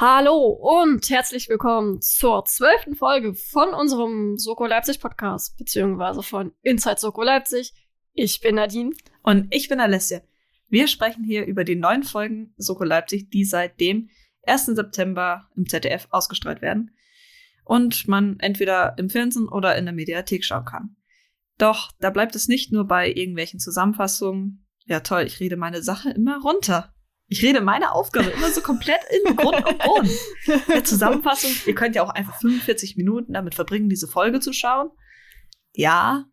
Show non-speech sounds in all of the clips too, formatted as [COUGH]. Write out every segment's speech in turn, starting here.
Hallo und herzlich willkommen zur zwölften Folge von unserem Soko Leipzig Podcast, beziehungsweise von Inside Soko Leipzig. Ich bin Nadine. Und ich bin Alessia. Wir sprechen hier über die neuen Folgen Soko Leipzig, die seit dem 1. September im ZDF ausgestrahlt werden und man entweder im Fernsehen oder in der Mediathek schauen kann. Doch da bleibt es nicht nur bei irgendwelchen Zusammenfassungen. Ja toll, ich rede meine Sache immer runter. Ich rede meine Aufgabe immer so komplett in Grund und Boden. [LAUGHS] Der Zusammenfassung, ihr könnt ja auch einfach 45 Minuten damit verbringen, diese Folge zu schauen. Ja.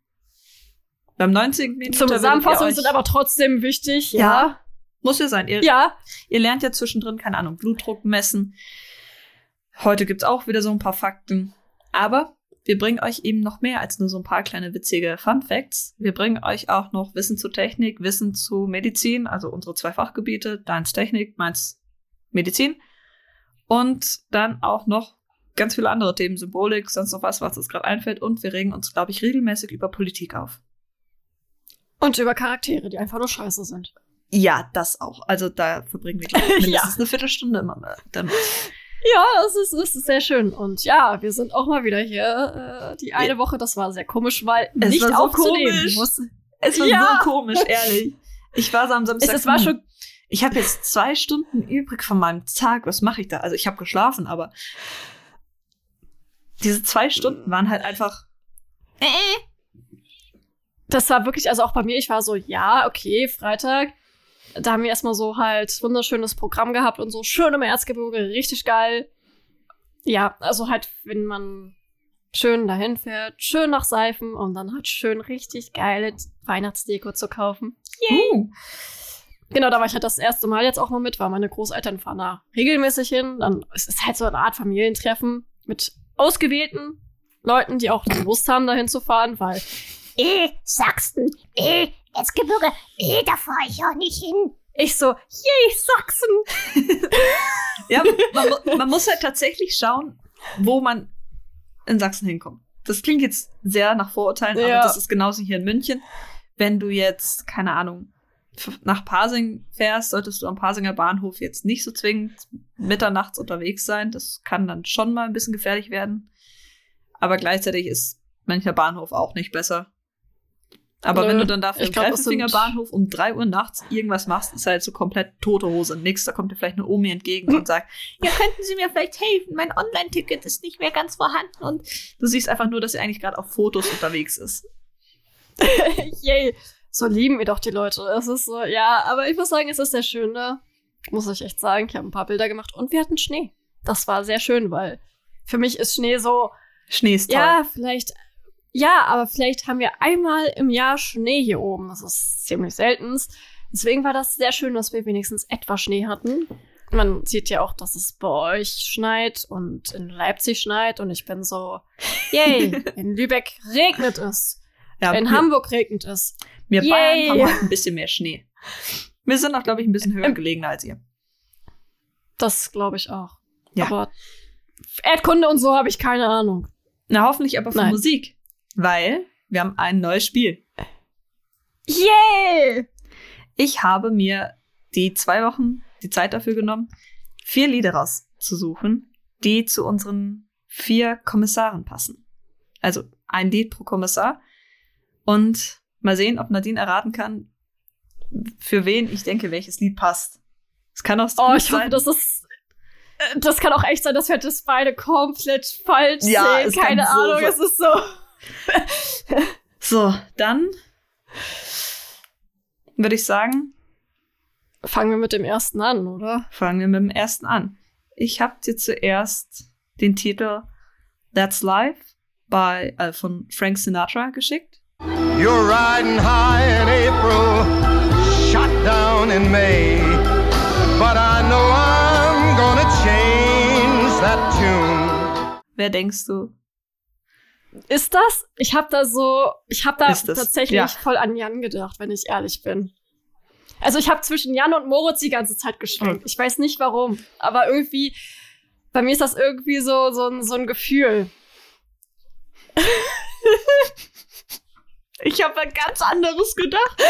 Beim 19. Minute Zum Zusammenfassung sind aber trotzdem wichtig. Ja. ja. Muss ja sein. Ihr, ja. Ihr lernt ja zwischendrin, keine Ahnung, Blutdruck messen. Heute gibt's auch wieder so ein paar Fakten. Aber wir bringen euch eben noch mehr als nur so ein paar kleine witzige Fun Facts. Wir bringen euch auch noch Wissen zu Technik, Wissen zu Medizin, also unsere zwei Fachgebiete, deins Technik, meins Medizin. Und dann auch noch ganz viele andere Themen, Symbolik, sonst noch was, was uns gerade einfällt. Und wir regen uns, glaube ich, regelmäßig über Politik auf. Und über Charaktere, die einfach nur scheiße sind. Ja, das auch. Also da verbringen wir, glaube ich, [LAUGHS] mindestens ja. eine Viertelstunde immer damit. Ja, das ist, das ist sehr schön. Und ja, wir sind auch mal wieder hier. Äh, die eine Woche, das war sehr komisch, weil es nicht war so komisch. Es war ja. so komisch, ehrlich. Ich war so am Samstag. Es, war schon. Ich habe jetzt zwei Stunden übrig von meinem Tag. Was mache ich da? Also ich habe geschlafen, aber diese zwei Stunden waren halt einfach. Äh. Das war wirklich, also auch bei mir, ich war so, ja, okay, Freitag da haben wir erstmal so halt wunderschönes Programm gehabt und so schön im Erzgebirge, richtig geil. Ja, also halt, wenn man schön dahin fährt, schön nach Seifen und dann halt schön richtig geile Weihnachtsdeko zu kaufen. Yay! Uh. Genau, da war ich halt das erste Mal jetzt auch mal mit, weil meine Großeltern fahren da regelmäßig hin. Dann es ist halt so eine Art Familientreffen mit ausgewählten Leuten, die auch Lust haben, dahin zu fahren, weil eh, Sachsen, eh, Erzgebirge, eh, da fahre ich auch nicht hin. Ich so, yay, Sachsen. [LAUGHS] ja, man, man, muss halt tatsächlich schauen, wo man in Sachsen hinkommt. Das klingt jetzt sehr nach Vorurteilen, ja. aber das ist genauso hier in München. Wenn du jetzt, keine Ahnung, nach Pasing fährst, solltest du am Pasinger Bahnhof jetzt nicht so zwingend mitternachts unterwegs sein. Das kann dann schon mal ein bisschen gefährlich werden. Aber gleichzeitig ist mancher Bahnhof auch nicht besser. Aber Nö, wenn du dann dafür im Greifenfinger Bahnhof um drei Uhr nachts irgendwas machst, ist halt so komplett tote Hose. Nix, da kommt dir vielleicht eine Omi entgegen und sagt, [LAUGHS] ja, könnten Sie mir vielleicht helfen? Mein Online-Ticket ist nicht mehr ganz vorhanden. Und du siehst einfach nur, dass sie eigentlich gerade auf Fotos unterwegs ist. [LAUGHS] Yay. So lieben wir doch die Leute. Es ist so, ja, aber ich muss sagen, es ist sehr schön, ne? Muss ich echt sagen. Ich habe ein paar Bilder gemacht und wir hatten Schnee. Das war sehr schön, weil für mich ist Schnee so. Schnee ist toll. Ja, vielleicht ja, aber vielleicht haben wir einmal im Jahr Schnee hier oben. Das ist ziemlich selten. Deswegen war das sehr schön, dass wir wenigstens etwas Schnee hatten. Man sieht ja auch, dass es bei euch schneit und in Leipzig schneit und ich bin so, yay, [LAUGHS] in Lübeck regnet es. Ja, in Hamburg regnet es. Wir yay. Bayern haben halt ein bisschen mehr Schnee. Wir sind auch, glaube ich, ein bisschen höher gelegen als ihr. Das glaube ich auch. Ja. Aber Erdkunde und so habe ich keine Ahnung. Na, hoffentlich aber von Nein. Musik weil wir haben ein neues Spiel. Yay! Ich habe mir die zwei Wochen die Zeit dafür genommen, vier Lieder rauszusuchen, die zu unseren vier Kommissaren passen. Also ein Lied pro Kommissar. Und mal sehen, ob Nadine erraten kann, für wen ich denke, welches Lied passt. Es kann auch Oh, ich sein. hoffe, das ist. Äh, das kann auch echt sein, dass wir das beide komplett falsch ja, sehen. Keine Ahnung, so es ist so. [LAUGHS] so, dann würde ich sagen. Fangen wir mit dem ersten an, oder? Fangen wir mit dem ersten an. Ich habe dir zuerst den Titel That's Life bei, äh, von Frank Sinatra geschickt. You're riding high in April, shot down in May. But I know I'm gonna change that tune. Wer denkst du, ist das? Ich habe da so, ich habe da tatsächlich ja. voll an Jan gedacht, wenn ich ehrlich bin. Also ich habe zwischen Jan und Moritz die ganze Zeit geschwenkt. Mhm. Ich weiß nicht warum, aber irgendwie, bei mir ist das irgendwie so, so, ein, so ein Gefühl. [LAUGHS] ich habe ein ganz anderes gedacht.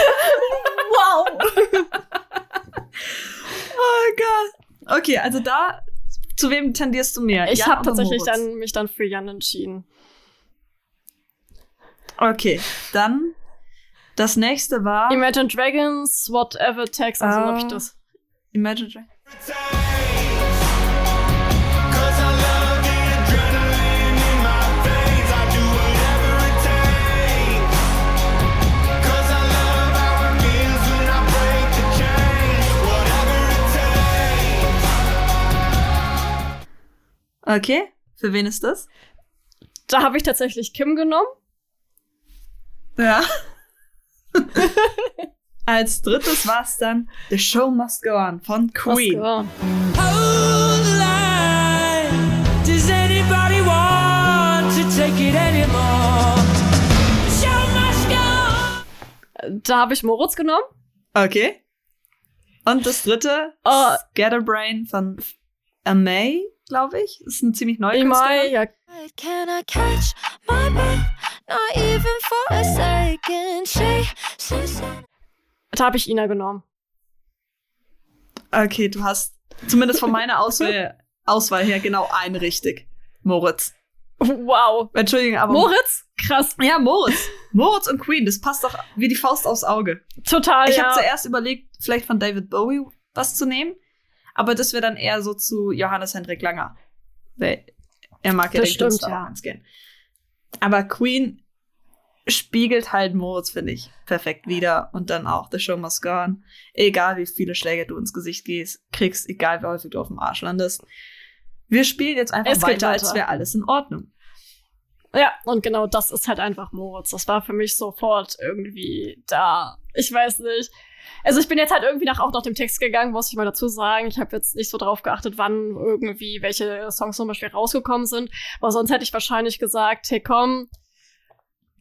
wow. oh Gott. Okay, also da zu wem tendierst du mehr? Ich habe tatsächlich dann, mich dann für Jan entschieden. Okay, dann das nächste war Imagine Dragons, Whatever Takes, also Ah. hab ich das. Imagine Dragons. Okay, für wen ist das? Da habe ich tatsächlich Kim genommen. Ja. [LAUGHS] Als drittes war es dann The Show Must Go On von Queen. Was, Hold the line. Does anybody want to take it anymore? The show must go on. Da habe ich Moritz genommen. Okay. Und das dritte, Oh. Scatterbrain von Amay, glaube ich. Ist ein ziemlich neuer Künstler. ja, Can I catch my breath? Not even for a second. She, she said. da habe ich Ina genommen. Okay, du hast zumindest von meiner Auswahl, Auswahl her genau einen richtig. Moritz. Wow. Entschuldigung, aber. Moritz? Krass. Ja, Moritz. Moritz und Queen, das passt doch wie die Faust aufs Auge. Total, Ich ja. habe zuerst überlegt, vielleicht von David Bowie was zu nehmen, aber das wäre dann eher so zu Johannes Hendrik Langer. Weil er mag ja Das den stimmt, ja. auch ganz gern. Aber Queen spiegelt halt Moritz, finde ich, perfekt wieder. Und dann auch The Show Must Go On. Egal wie viele Schläge du ins Gesicht gehst, kriegst, egal wie häufig du auf dem Arsch landest. Wir spielen jetzt einfach Es geht weiter, als weiter. wäre alles in Ordnung. Ja, und genau das ist halt einfach Moritz. Das war für mich sofort irgendwie da. Ich weiß nicht. Also ich bin jetzt halt irgendwie nach, auch nach dem Text gegangen, muss ich mal dazu sagen. Ich habe jetzt nicht so drauf geachtet, wann irgendwie welche Songs zum Beispiel rausgekommen sind. Aber sonst hätte ich wahrscheinlich gesagt, hey komm,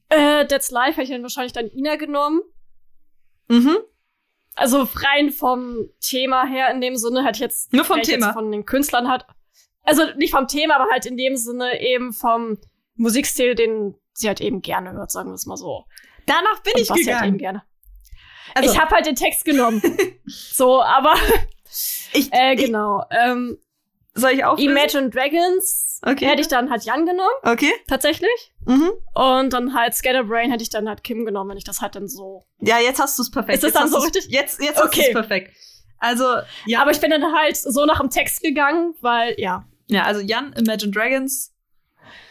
äh, That's Life hätte ich dann wahrscheinlich dann Ina genommen. Mhm. Also rein vom Thema her in dem Sinne hätte ich jetzt Nur vom Thema. Von den Künstlern halt. Also nicht vom Thema, aber halt in dem Sinne eben vom Musikstil, den sie halt eben gerne hört, sagen wir es mal so. Danach bin Und ich was sie halt eben gegangen. gerne. Also, ich habe halt den Text genommen. [LAUGHS] so, aber ich, äh, ich, genau. Ähm, soll ich auch Imagine Dragons Okay. hätte ich dann halt Jan genommen, Okay. tatsächlich. Mhm. Und dann halt Scatterbrain hätte ich dann halt Kim genommen, wenn ich das halt dann so. Ja, jetzt hast du es perfekt. Ist das jetzt dann so richtig? Jetzt, jetzt hast du Okay. es perfekt. Also, ja. Aber ich bin dann halt so nach dem Text gegangen, weil, ja. ja, also Jan, Imagine Dragons,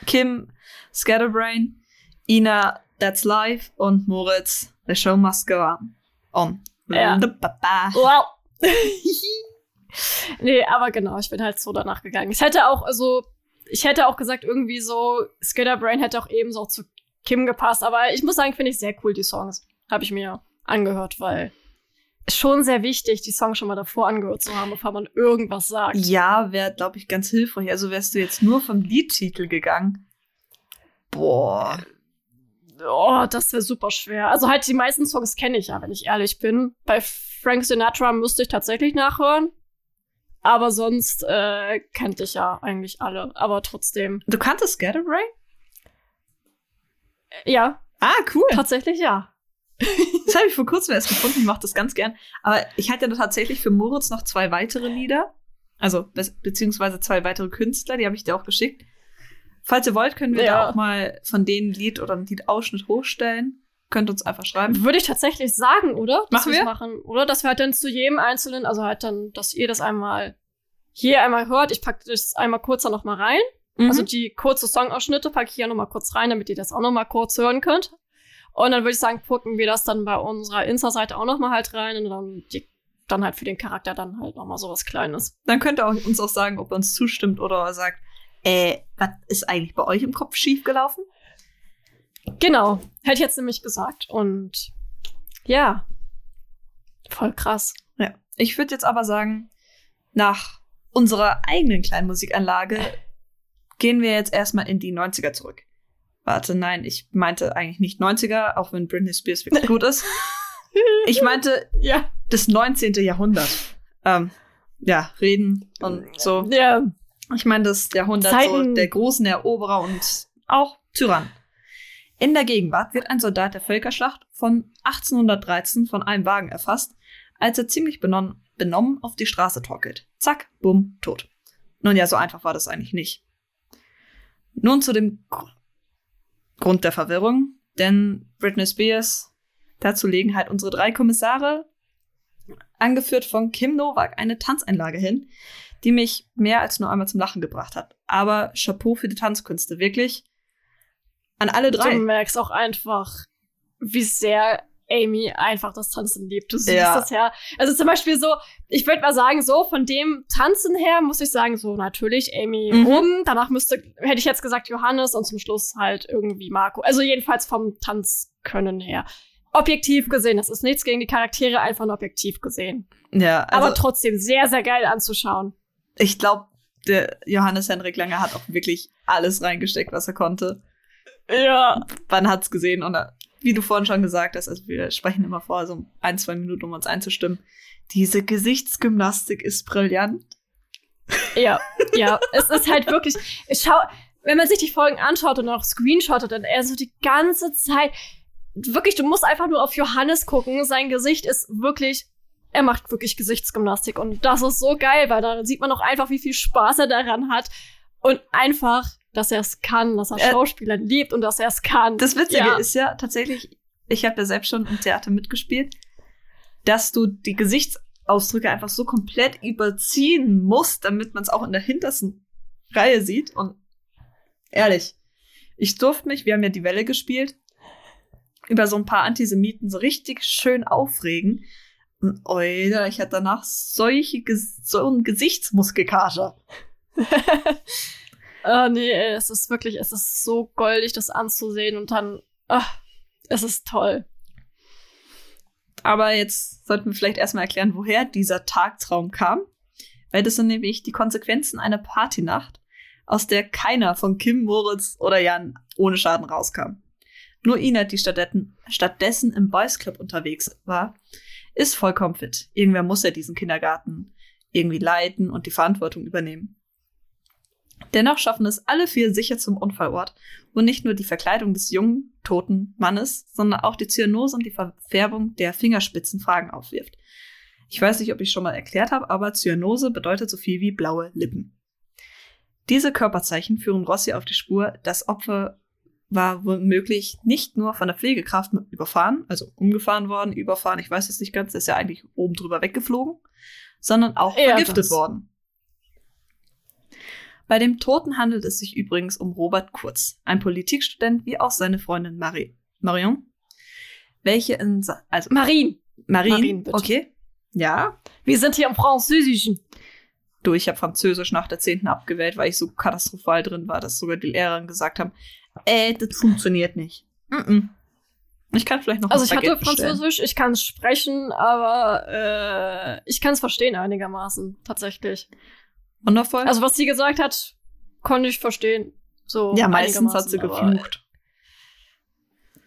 Kim, Scatterbrain, Ina, That's Life und Moritz, The Show Must Go On. On. Ja. Wow. [LAUGHS] nee, aber genau, ich bin halt so danach gegangen. Ich hätte auch, also, ich hätte auch gesagt, irgendwie so, Scatterbrain hätte auch eben so auch zu Kim gepasst, aber ich muss sagen, finde ich sehr cool, die Songs. Habe ich mir angehört, weil ist schon sehr wichtig, die Songs schon mal davor angehört zu haben, bevor man irgendwas sagt. Ja, wäre, glaube ich, ganz hilfreich. Also wärst du jetzt nur vom Liedtitel gegangen. Boah. Oh, das wäre super schwer. Also halt die meisten Songs kenne ich ja, wenn ich ehrlich bin. Bei Frank Sinatra müsste ich tatsächlich nachhören. Aber sonst äh, kannte ich ja eigentlich alle. Aber trotzdem. Du kanntest Scatterbrain? Ja, Ah, cool. tatsächlich ja. [LAUGHS] Das habe ich vor kurzem erst gefunden. Ich mache das ganz gern. Aber ich hatte tatsächlich für Moritz noch zwei weitere Lieder. Also, be beziehungsweise zwei weitere Künstler. Die habe ich dir auch geschickt. Falls ihr wollt, können wir Ja. da auch mal von denen ein Lied oder einen Liedausschnitt hochstellen. Könnt uns einfach schreiben. Würde ich tatsächlich sagen, oder? Dass Machen wir? Machen. Oder dass wir halt dann zu jedem Einzelnen, also halt dann, dass ihr das einmal hier einmal hört. Ich packe das einmal kurz da noch mal rein. Mhm. Also die kurze Songausschnitte packe ich hier noch mal kurz rein, damit ihr das auch noch mal kurz hören könnt. Und dann würde ich sagen, gucken wir das dann bei unserer Insta-Seite auch noch mal halt rein und dann, die, dann halt für den Charakter dann halt noch mal so was Kleines. Dann könnt ihr auch, uns auch sagen, ob ihr uns zustimmt oder sagt, äh, was ist eigentlich bei euch im Kopf schiefgelaufen? Genau, hätte ich jetzt nämlich gesagt. Und ja, voll krass. Ja. Ich würde jetzt aber sagen, nach unserer eigenen kleinen Musikanlage gehen wir jetzt erstmal in die 90er zurück. Warte, nein, ich meinte eigentlich nicht 90er, auch wenn Britney Spears wirklich gut ist. [LAUGHS] Ich meinte Ja. das 19. Jahrhundert. Ähm, ja, reden und so. Ja, Ich meine das Jahrhundert so Zeiten- der großen Eroberer und auch Tyrann. In der Gegenwart wird ein Soldat der Völkerschlacht von 1813 von einem Wagen erfasst, als er ziemlich benommen, benommen auf die Straße torkelt. Zack, bumm, tot. Nun ja, so einfach war das eigentlich nicht. Nun zu dem Gr- Grund der Verwirrung, denn Britney Spears dazu legen halt unsere drei Kommissare, angeführt von Kim Novak, eine Tanzeinlage hin, die mich mehr als nur einmal zum Lachen gebracht hat. Aber Chapeau für die Tanzkünste, wirklich. An alle drei. Du merkst auch einfach, wie sehr Amy einfach das Tanzen liebt. Du siehst Ja. das ja. Also zum Beispiel so, ich würde mal sagen, so von dem Tanzen her muss ich sagen, so natürlich Amy Mhm. oben. Danach müsste, hätte ich jetzt gesagt Johannes und zum Schluss halt irgendwie Marco. Also jedenfalls vom Tanzkönnen her. Objektiv gesehen, das ist nichts gegen die Charaktere, einfach nur objektiv gesehen. Ja, also Aber trotzdem sehr, sehr geil anzuschauen. Ich glaube, der Johannes Henrik Lange hat auch wirklich alles reingesteckt, was er konnte. Ja. Man hat's gesehen und äh, wie du vorhin schon gesagt hast, also wir sprechen immer vor, so ein, zwei Minuten, um uns einzustimmen. Diese Gesichtsgymnastik ist brillant. Ja, ja. es ist halt wirklich. Ich schau, wenn man sich die Folgen anschaut und auch screenshottet, dann er so die ganze Zeit. Wirklich, du musst einfach nur auf Johannes gucken. Sein Gesicht ist wirklich. Er macht wirklich Gesichtsgymnastik und das ist so geil, weil da sieht man auch einfach, wie viel Spaß er daran hat und einfach, dass er es kann, dass er Äh, Schauspieler liebt und dass er es kann. Das Witzige Ja. ist ja tatsächlich, ich habe ja selbst schon im Theater mitgespielt, dass du die Gesichtsausdrücke einfach so komplett überziehen musst, damit man es auch in der hintersten Reihe sieht. Und ehrlich, ich durfte mich, wir haben ja die Welle gespielt, über so ein paar Antisemiten so richtig schön aufregen. Und oida, ich hatte danach solche, so einen Gesichtsmuskelkater. [LAUGHS] Ah, nee, ey, es ist wirklich, es ist so goldig, das anzusehen und dann, ach, es ist toll. Aber jetzt sollten wir vielleicht erstmal erklären, woher dieser Tagtraum kam. Weil das sind nämlich die Konsequenzen einer Partynacht, aus der keiner von Kim, Moritz oder Jan ohne Schaden rauskam. Nur Ina, die stattdessen, stattdessen im Boys Club unterwegs war, ist vollkommen fit. Irgendwer muss ja diesen Kindergarten irgendwie leiten und die Verantwortung übernehmen. Dennoch schaffen es alle vier sicher zum Unfallort, wo nicht nur die Verkleidung des jungen, toten Mannes, sondern auch die Zyanose und die Verfärbung der Fingerspitzen Fragen aufwirft. Ich weiß nicht, ob ich schon mal erklärt habe, aber Zyanose bedeutet so viel wie blaue Lippen. Diese Körperzeichen führen Rossi auf die Spur, das Opfer war womöglich nicht nur von der Pflegekraft überfahren, also umgefahren worden, überfahren, ich weiß es nicht ganz, ist ja eigentlich oben drüber weggeflogen, sondern auch Eher vergiftet das. worden. Bei dem Toten handelt es sich übrigens um Robert Kurz, ein Politikstudent wie auch seine Freundin Marie, Marion, welche in, Sa- also Marien, Marine, Marine, bitte. okay, ja, wir sind hier im Französischen. du, ich habe Französisch nach der 10. abgewählt, weil ich so katastrophal drin war, dass sogar die Lehrerin gesagt haben, äh, das funktioniert nicht. Mm -mm. Ich kann vielleicht noch Also ich hatte Baguette bestellen. Französisch, ich kann es sprechen, aber äh, ich kann es verstehen einigermaßen, tatsächlich. Wundervoll. Also was sie gesagt hat, konnte ich verstehen. So ja, meistens hat sie geflucht.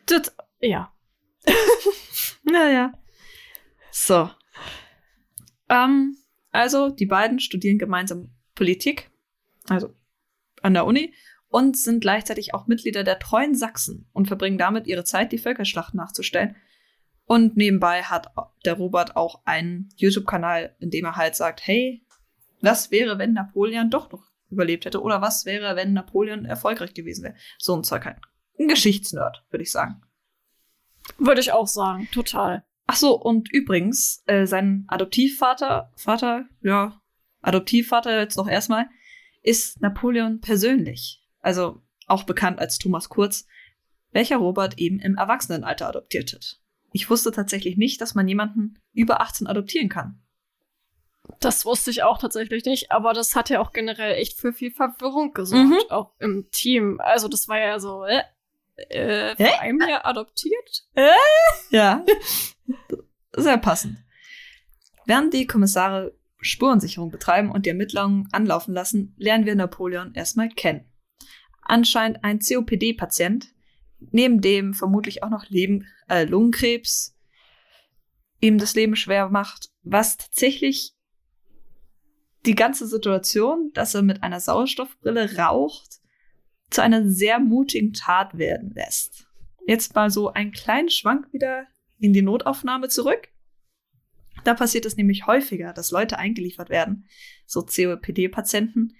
Das, Ja. [LAUGHS] naja. So. Ähm, also, die beiden studieren gemeinsam Politik, also an der Uni, und sind gleichzeitig auch Mitglieder der Treuen Sachsen und verbringen damit ihre Zeit, die Völkerschlacht nachzustellen. Und nebenbei hat der Robert auch einen YouTube-Kanal, in dem er halt sagt, hey, was wäre, wenn Napoleon doch noch überlebt hätte? Oder was wäre, wenn Napoleon erfolgreich gewesen wäre? So ein Zeug halt. Ein Geschichtsnerd, würde ich sagen. Würde ich auch sagen, total. Ach so, und übrigens, äh, sein Adoptivvater, Vater, ja, Adoptivvater jetzt noch erstmal, ist Napoleon persönlich. Also auch bekannt als Thomas Kurz, welcher Robert eben im Erwachsenenalter adoptiert hat. Ich wusste tatsächlich nicht, dass man jemanden über 18 adoptieren kann. Das wusste ich auch tatsächlich nicht, aber das hat ja auch generell echt für viel Verwirrung gesorgt, Mhm. auch im Team. Also das war ja so, äh, äh, vor einem Jahr adoptiert? Ja. Sehr passend. Während die Kommissare Spurensicherung betreiben und die Ermittlungen anlaufen lassen, lernen wir Napoleon erstmal kennen. Anscheinend ein COPD-Patient, neben dem vermutlich auch noch Leben, äh, Lungenkrebs ihm das Leben schwer macht, was tatsächlich die ganze Situation, dass er mit einer Sauerstoffbrille raucht, zu einer sehr mutigen Tat werden lässt. Jetzt mal so einen kleinen Schwank wieder in die Notaufnahme zurück. Da passiert es nämlich häufiger, dass Leute eingeliefert werden, so COPD-Patienten,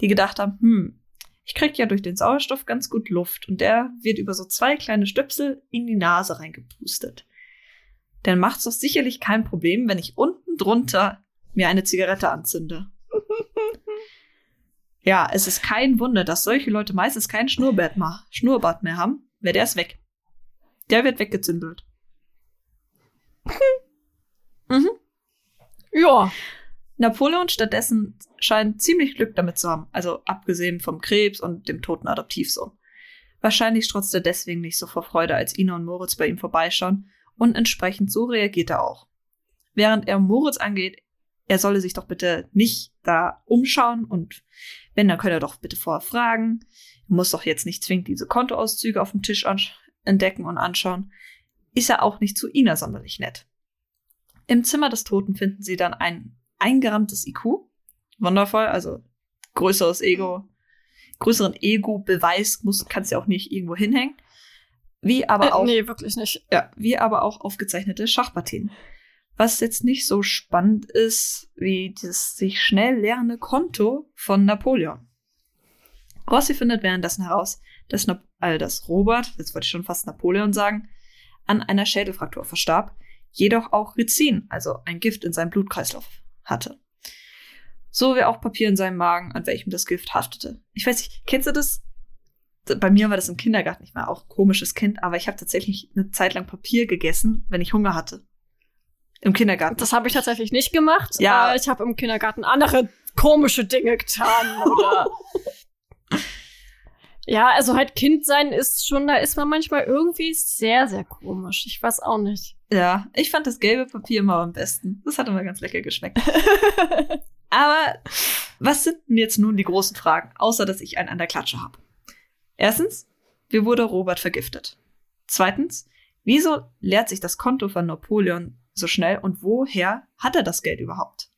die gedacht haben, hm, ich krieg ja durch den Sauerstoff ganz gut Luft und der wird über so zwei kleine Stöpsel in die Nase reingepustet. Dann macht's doch sicherlich kein Problem, wenn ich unten drunter mir eine Zigarette anzünde. [LAUGHS] ja, es ist kein Wunder, dass solche Leute meistens kein Schnurrbart mehr, Schnurrbart mehr haben, weil der ist weg. Der wird weggezündelt. [LAUGHS] mhm. Ja. Napoleon stattdessen scheint ziemlich Glück damit zu haben, also abgesehen vom Krebs und dem toten Adoptivsohn. Wahrscheinlich strotzt er deswegen nicht so vor Freude, als Ina und Moritz bei ihm vorbeischauen und entsprechend so reagiert er auch. Während er Moritz angeht, er solle sich doch bitte nicht da umschauen und wenn, dann könne er doch bitte vorher fragen. Er muss doch jetzt nicht zwingend diese Kontoauszüge auf dem Tisch entdecken und anschauen. Ist er auch nicht zu Ina sonderlich nett. Im Zimmer des Toten finden sie dann ein eingerammtes IQ. Wundervoll, also größeres Ego, größeren Ego-Beweis muss, kannst ja auch nicht irgendwo hinhängen. Wie aber Äh, auch, nee, wirklich nicht. ja, wie aber auch aufgezeichnete Schachpartien. Was jetzt nicht so spannend ist, wie dieses sich schnell leerende Konto von Napoleon. Rossi findet währenddessen heraus, dass, Nap äh, dass Robert, jetzt wollte ich schon fast Napoleon sagen, an einer Schädelfraktur verstarb, jedoch auch Rizin, also ein Gift in seinem Blutkreislauf hatte. So wie auch Papier in seinem Magen, an welchem das Gift haftete. Ich weiß nicht, kennst du das? Bei mir war das im Kindergarten nicht mal auch ein komisches Kind, aber ich habe tatsächlich eine Zeit lang Papier gegessen, wenn ich Hunger hatte. Im Kindergarten. Das habe ich tatsächlich nicht gemacht. Ja. aber ich habe im Kindergarten andere komische Dinge getan. Oder [LAUGHS] ja, also halt Kind sein ist schon, da ist man manchmal irgendwie sehr, sehr komisch. Ich weiß auch nicht. Ja, ich fand das gelbe Papier immer am besten. Das hat immer ganz lecker geschmeckt. [LAUGHS] Aber was sind denn jetzt nun die großen Fragen, außer dass ich einen an der Klatsche habe? Erstens, wie wurde Robert vergiftet? Zweitens, wieso leert sich das Konto von Napoleon so schnell und woher hat er das Geld überhaupt?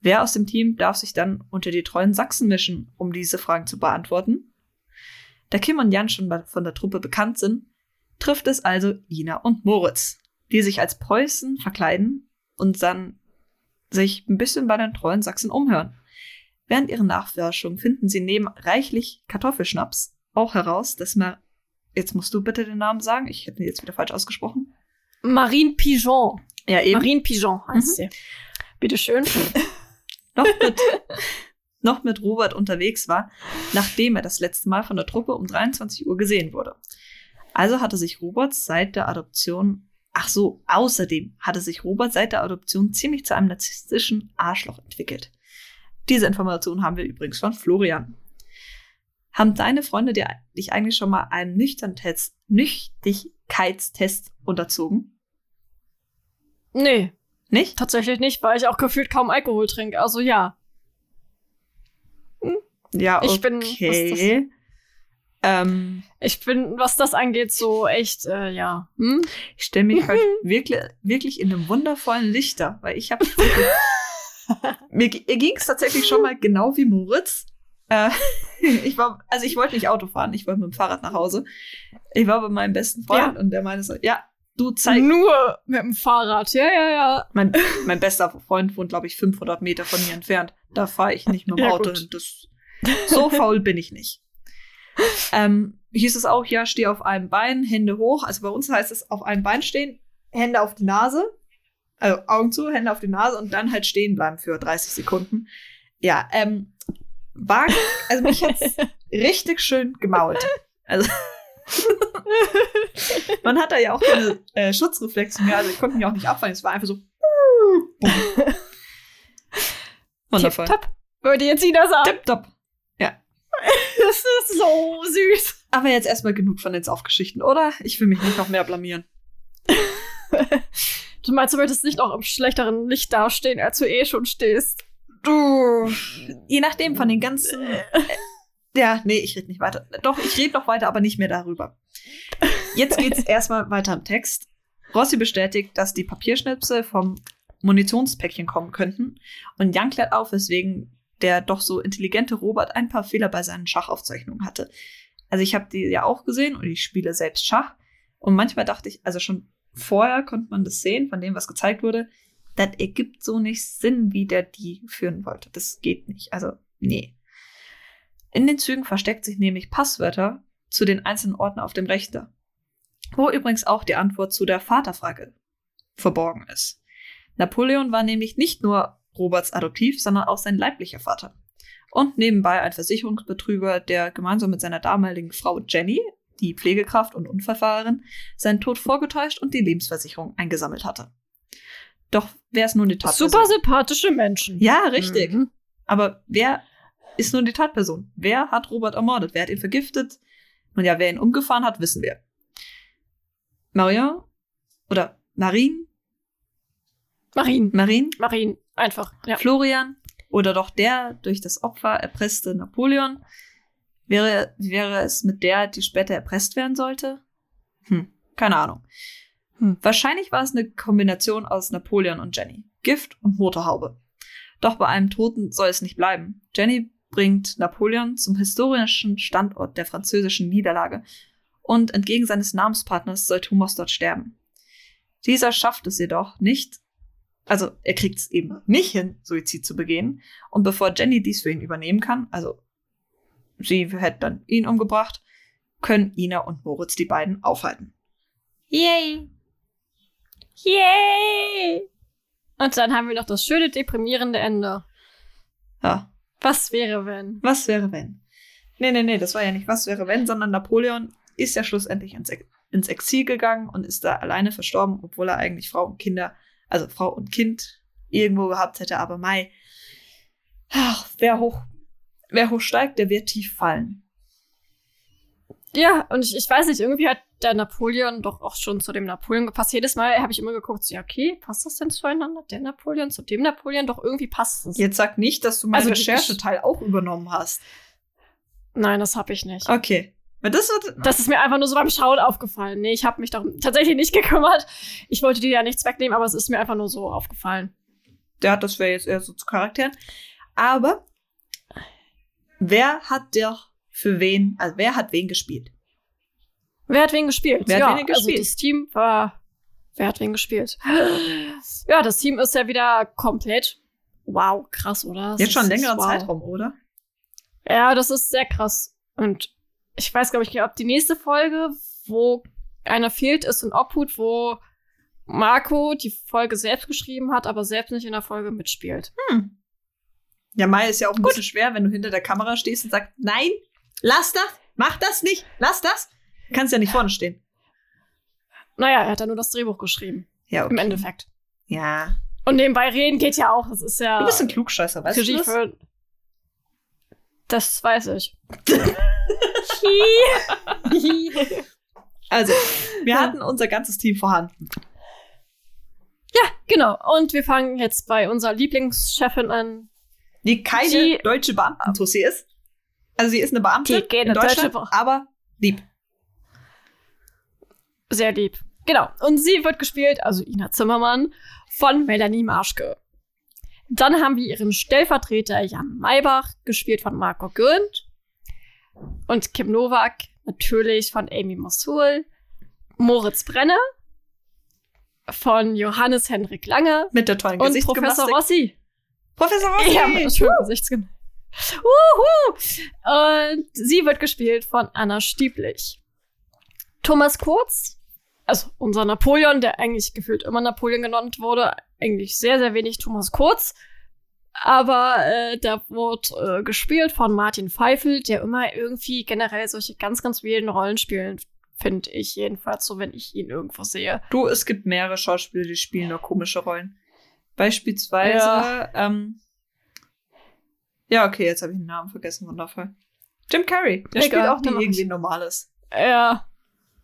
Wer aus dem Team darf sich dann unter die treuen Sachsen mischen, um diese Fragen zu beantworten? Da Kim und Jan schon von der Truppe bekannt sind, trifft es also Ina und Moritz, die sich als Preußen verkleiden und dann sich ein bisschen bei den treuen Sachsen umhören. Während ihrer Nachforschung finden sie neben reichlich Kartoffelschnaps auch heraus, dass man, jetzt musst du bitte den Namen sagen, ich hätte ihn jetzt wieder falsch ausgesprochen. Marine Pigeon. Ja, eben. Marine Pigeon heißt Mhm. sie. Bitteschön. [LAUGHS] noch mit, [LAUGHS] noch mit Robert unterwegs war, nachdem er das letzte Mal von der Truppe um 23 Uhr gesehen wurde. Also hatte sich Robert seit der Adoption, ach so, außerdem hatte sich Robert seit der Adoption ziemlich zu einem narzisstischen Arschloch entwickelt. Diese Information haben wir übrigens von Florian. Haben deine Freunde dir, dich eigentlich schon mal einen Nüchtern-Test, Nüchtigkeitstest unterzogen? Nee, Nicht? tatsächlich nicht, weil ich auch gefühlt kaum Alkohol trinke. Also ja. Ja, Ich bin- was okay. Ähm, Ich bin, was das angeht, so echt, äh, ja. Hm? Ich stelle mich halt [LAUGHS] wirklich, wirklich in einem wundervollen Lichter, weil ich habe [LAUGHS] mir ging es tatsächlich schon mal genau wie Moritz. Äh, [LAUGHS] ich war, also ich wollte nicht Auto fahren, ich wollte mit dem Fahrrad nach Hause. Ich war bei meinem besten Freund und der meinte so, ja, du zeig. Nur mit dem Fahrrad. Ja, ja, ja. Mein, mein bester Freund wohnt, glaube ich, 500 Meter von mir entfernt. Da fahre ich nicht mit dem Ja, Auto hin. Das, so [LAUGHS] faul bin ich nicht. Ähm, hieß es auch, ja, steh auf einem Bein, Hände hoch. Also bei uns heißt es auf einem Bein stehen, Hände auf die Nase, also Augen zu, Hände auf die Nase und dann halt stehen bleiben für 30 Sekunden. Ja, ähm, war, also mich jetzt [LAUGHS] richtig schön gemault. Also [LAUGHS] man hat da ja auch keine äh, Schutzreflexe mehr, also ich konnte mich auch nicht abfallen. Es war einfach so. Wundervoll. Tipptopp, würde jetzt Ina sagen. Tipptopp. [LAUGHS] Das ist so süß. Aber jetzt erstmal genug von den Saufgeschichten, oder? Ich will mich nicht noch mehr blamieren. [LAUGHS] Du meinst, du möchtest nicht auch im schlechteren Licht dastehen, als du eh schon stehst. Du. Je nachdem von den ganzen. Äh, ja, nee, ich rede nicht weiter. Doch, ich rede noch weiter, aber nicht mehr darüber. Jetzt geht's [LAUGHS] erstmal weiter im Text. Rossi bestätigt, dass die Papierschnipsel vom Munitionspäckchen kommen könnten. Und Jan klärt auf, weswegen der doch so intelligente Robert ein paar Fehler bei seinen Schachaufzeichnungen hatte. Also ich habe die ja auch gesehen und ich spiele selbst Schach. Und manchmal dachte ich, also schon vorher konnte man das sehen, von dem, was gezeigt wurde, das ergibt so nicht Sinn, wie der die führen wollte. Das geht nicht. Also, nee. In den Zügen versteckt sich nämlich Passwörter zu den einzelnen Orten auf dem Rechner. Wo übrigens auch die Antwort zu der Vaterfrage verborgen ist. Napoleon war nämlich nicht nur Roberts Adoptiv, sondern auch sein leiblicher Vater. Und nebenbei ein Versicherungsbetrüger, der gemeinsam mit seiner damaligen Frau Jenny, die Pflegekraft und Unfallfahrerin, seinen Tod vorgetäuscht und die Lebensversicherung eingesammelt hatte. Doch wer ist nun die Tatperson? Super sympathische Menschen. Ja, richtig. Mhm. Aber wer ist nun die Tatperson? Wer hat Robert ermordet? Wer hat ihn vergiftet? Nun ja, wer ihn umgefahren hat, wissen wir. Marion oder Marine, Marien. Marine, Marien. Einfach. Ja. Florian oder doch der durch das Opfer erpresste Napoleon? Wäre, wie wäre es mit der, die später erpresst werden sollte? Hm, keine Ahnung. Hm. Wahrscheinlich war es eine Kombination aus Napoleon und Jenny. Gift und Motorhaube. Doch bei einem Toten soll es nicht bleiben. Jenny bringt Napoleon zum historischen Standort der französischen Niederlage und entgegen seines Namenspartners soll Thomas dort sterben. Dieser schafft es jedoch nicht, also er kriegt es eben nicht hin, Suizid zu begehen. Und bevor Jenny dies für ihn übernehmen kann, also sie hätte dann ihn umgebracht, können Ina und Moritz die beiden aufhalten. Yay. Yay. Und dann haben wir noch das schöne, deprimierende Ende. Ja, Was wäre, wenn? was wäre wenn? Nee, nee, nee, das war ja nicht was wäre wenn, sondern Napoleon ist ja schlussendlich ins, Ex ins Exil gegangen und ist da alleine verstorben, obwohl er eigentlich Frau und Kinder, also Frau und Kind irgendwo gehabt hätte, aber Mai. Ach, wer hoch, wer hoch steigt, der wird tief fallen. Ja, und ich, ich weiß nicht, irgendwie hat der Napoleon doch auch schon zu dem Napoleon gepasst. Jedes Mal habe ich immer geguckt, so, ja, okay, passt das denn zueinander? Der Napoleon zu dem Napoleon? Doch irgendwie passt es. Jetzt sag nicht, dass du meinen Also Rechercheteil auch übernommen hast. Nein, das habe ich nicht. Okay. Das wird, Das ist mir einfach nur so beim Schauen aufgefallen. Nee, ich habe mich doch tatsächlich nicht [LAUGHS] gekümmert. Ich wollte dir ja nichts wegnehmen, aber es ist mir einfach nur so aufgefallen. der hat das wäre jetzt eher so zu Charakteren. Aber wer hat der für wen, also wer hat wen gespielt? Wer hat wen gespielt? Wer hat ja, wen gespielt? Also das Team war. Wer hat wen gespielt? Ja, das Team ist ja wieder komplett. Wow, krass, oder? Das Jetzt schon längeren wow. Zeitraum, oder? Ja, das ist sehr krass. Und ich weiß, glaube ich, ob die nächste Folge, wo einer fehlt, ist in Obhut, wo Marco die Folge selbst geschrieben hat, aber selbst nicht in der Folge mitspielt. Hm. Ja, Mai ist ja auch ein bisschen schwer, wenn du hinter der Kamera stehst und sagst, nein, lass das, mach das nicht, lass das. Du kannst ja nicht vorne stehen. Naja, er hat ja nur das Drehbuch geschrieben. Ja, Im Endeffekt. Ja. Und nebenbei reden geht ja auch. Das ist ja. Du bist ein Klugscheißer, weißt du das? Das weiß ich. [LAUGHS] [LAUGHS] Also, wir hatten unser ganzes Team vorhanden. ja, genau. Und wir fangen jetzt bei unserer Lieblingschefin an. Die keine Die- deutsche Beamtentussi ist. Also sie ist eine Beamtin Die in Deutschland, deutsche Be- aber lieb. Sehr lieb. Genau. Und sie wird gespielt, also Ina Zimmermann, von Melanie Marschke. Dann haben wir ihren Stellvertreter Jan Maybach, gespielt von Marco Gürnt. Und Kim Nowak, natürlich von Amy Mosul. Moritz Brenner von Johannes Henrik Lange. Mit der tollen Und Professor Gesichtsgymnastik. Rossi. Professor Rossi! Ja, mit schönem Gesichtsgym. Uhu. Und sie wird gespielt von Anna Stieblich. Thomas Kurz, also unser Napoleon, der eigentlich gefühlt immer Napoleon genannt wurde, eigentlich sehr, sehr wenig Thomas Kurz. Aber äh, der wurde äh, gespielt von Martin Pfeifel, der immer irgendwie generell solche ganz, ganz wilden Rollen spielen, finde ich jedenfalls so, wenn ich ihn irgendwo sehe. Du, es gibt mehrere Schauspieler, die spielen nur komische Rollen. Beispielsweise, Ja. ähm, ja, okay, jetzt habe ich den Namen vergessen, wundervoll. Jim Carrey, der Egal, spielt auch nie irgendwie. Normales. Ja.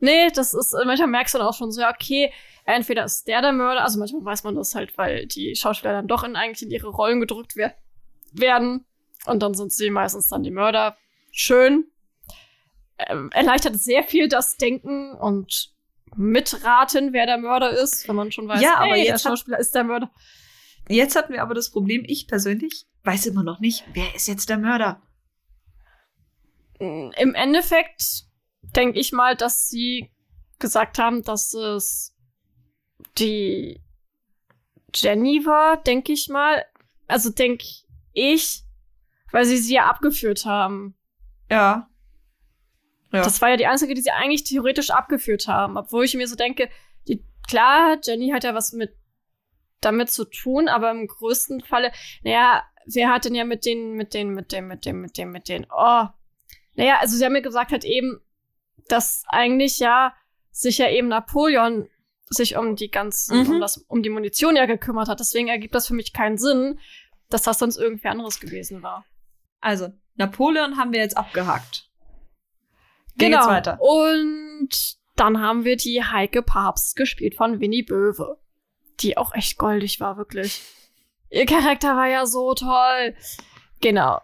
Nee, das ist, manchmal merkst du dann auch schon so, ja, okay, entweder ist der der Mörder, also manchmal weiß man das halt, weil die Schauspieler dann doch in, eigentlich in ihre Rollen gedrückt wer werden. Und dann sind sie meistens dann die Mörder. Schön. Ähm, erleichtert sehr viel das Denken und mitraten, wer der Mörder ist, wenn man schon weiß, Ja, aber jetzt der hat- Schauspieler ist der Mörder. Jetzt hatten wir aber das Problem, ich persönlich weiß immer noch nicht, wer ist jetzt der Mörder. Im Endeffekt denke ich mal, dass sie gesagt haben, dass es die Jenny war, denke ich mal. Also denke ich, weil sie sie ja abgeführt haben. Ja. Ja. Das war ja die einzige, die sie eigentlich theoretisch abgeführt haben. Obwohl ich mir so denke, die, klar, Jenny hat ja was mit damit zu tun, aber im größten Falle, naja, wer hat denn ja mit den, mit den, mit dem, mit dem, mit dem, mit den, oh. Naja, also sie haben mir gesagt halt eben, dass eigentlich ja sich ja eben Napoleon sich um die ganzen, Mhm. um, das, um die Munition ja gekümmert hat. Deswegen ergibt das für mich keinen Sinn, dass das sonst irgendwie anderes gewesen war. Also, Napoleon haben wir jetzt abgehakt. Wie Genau. weiter? Und dann haben wir die Heike Papst gespielt von Winnie Böwe. Die auch echt goldig war, wirklich. Ihr Charakter war ja so toll. Genau.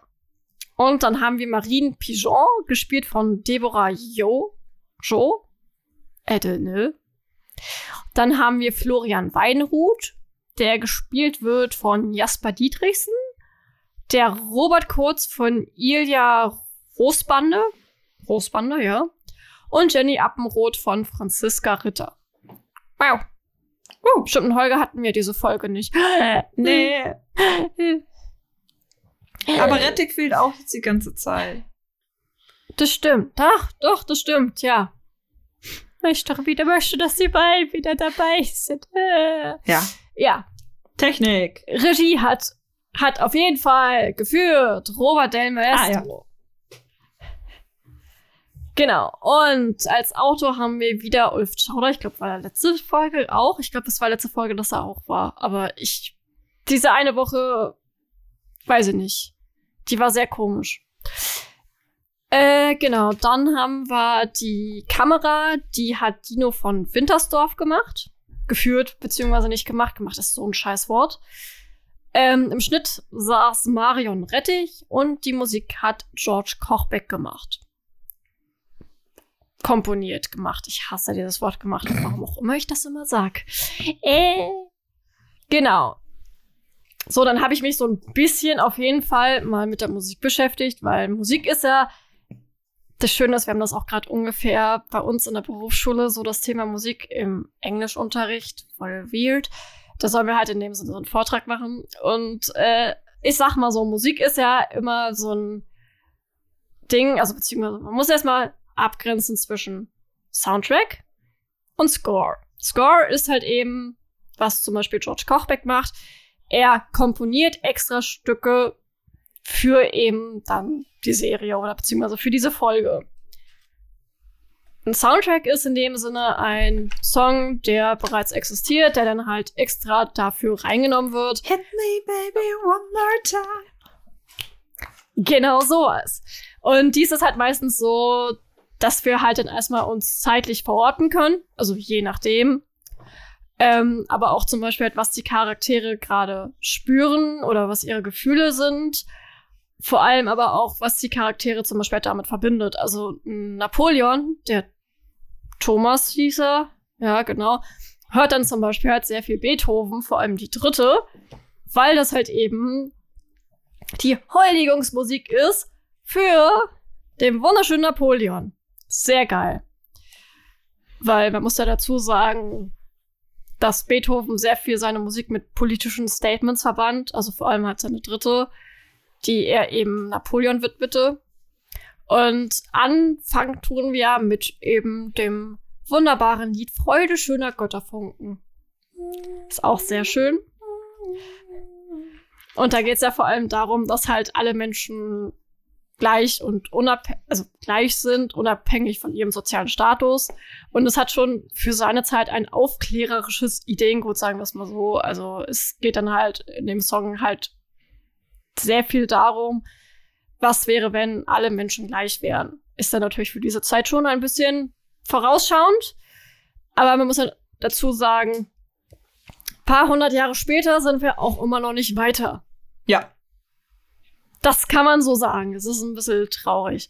Und dann haben wir Marine Pigeon gespielt von Deborah Jo. Jo? Edelne. Dann haben wir Florian Weinruth, der gespielt wird von Jasper Dietrichsen. Der Robert Kurz von Ilja Rosbande. Rosbande, ja. Und Jenny Appenroth von Franziska Ritter. Wow. Uh, stimmt, Holger hatten wir diese Folge nicht. [LAUGHS] Nee. [LAUGHS] Aber Rettig fehlt auch jetzt die ganze Zeit. Das stimmt. Ach, doch, das stimmt, ja. Ich doch wieder möchte, dass sie bald wieder dabei sind. Äh. Ja. Ja, Technik. Regie hat, hat auf jeden Fall geführt Robert Del Maestro. Genau. Und als Autor haben wir wieder Ulf Schauder. Ich glaube, war letzte Folge auch. Ich glaube, das war letzte Folge, dass er auch war. Aber ich, diese eine Woche, weiß ich nicht. Die war sehr komisch. Äh, genau. Dann haben wir die Kamera, die hat Dino von Wintersdorf gemacht. Geführt, beziehungsweise nicht gemacht. Gemacht ist so ein scheiß Wort. Ähm, Im Schnitt saß Marion Rettich und die Musik hat George Kochbeck gemacht. Komponiert gemacht. Ich hasse dieses Wort gemacht, warum auch immer ich das immer sag. Äh, genau. So, dann habe ich mich so ein bisschen auf jeden Fall mal mit der Musik beschäftigt, weil Musik ist ja das Schöne ist, wir haben das auch gerade ungefähr bei uns in der Berufsschule, so das Thema Musik im Englischunterricht, voll weird. Da sollen wir halt in dem Sinne so einen Vortrag machen. Und äh, ich sag mal so, Musik ist ja immer so ein Ding, also beziehungsweise man muss erstmal abgrenzen zwischen Soundtrack und Score. Score ist halt eben, was zum Beispiel George Kochbeck macht. Er komponiert extra Stücke für eben dann die Serie oder beziehungsweise für diese Folge. Ein Soundtrack ist in dem Sinne ein Song, der bereits existiert, der dann halt extra dafür reingenommen wird. Hit me, baby, one more time. Genau sowas. Und dies ist halt meistens so, dass wir halt dann erstmal uns zeitlich verorten können, also je nachdem. Ähm, aber auch zum Beispiel halt, was die Charaktere gerade spüren oder was ihre Gefühle sind. Vor allem aber auch, was die Charaktere zum Beispiel damit verbindet. Also Napoleon, der Thomas hieß er, ja genau, hört dann zum Beispiel halt sehr viel Beethoven, vor allem die dritte, weil das halt eben die Huldigungsmusik ist für den wunderschönen Napoleon. Sehr geil. Weil man muss ja dazu sagen, dass Beethoven sehr viel seine Musik mit politischen Statements verband, also vor allem halt seine dritte, die er eben Napoleon widmete. Und anfangen tun wir mit eben dem wunderbaren Lied Freude schöner Götterfunken. Ist auch sehr schön. Und da geht es ja vor allem darum, dass halt alle Menschen gleich und unabhängig, also gleich sind, unabhängig von ihrem sozialen Status. Und es hat schon für seine Zeit ein aufklärerisches Ideengut, sagen wir es mal so. Also es geht dann halt in dem Song halt sehr viel darum, was wäre, wenn alle Menschen gleich wären. Ist dann natürlich für diese Zeit schon ein bisschen vorausschauend. Aber man muss halt dazu sagen, paar hundert Jahre später sind wir auch immer noch nicht weiter. Ja. Das kann man so sagen. Es ist ein bisschen traurig.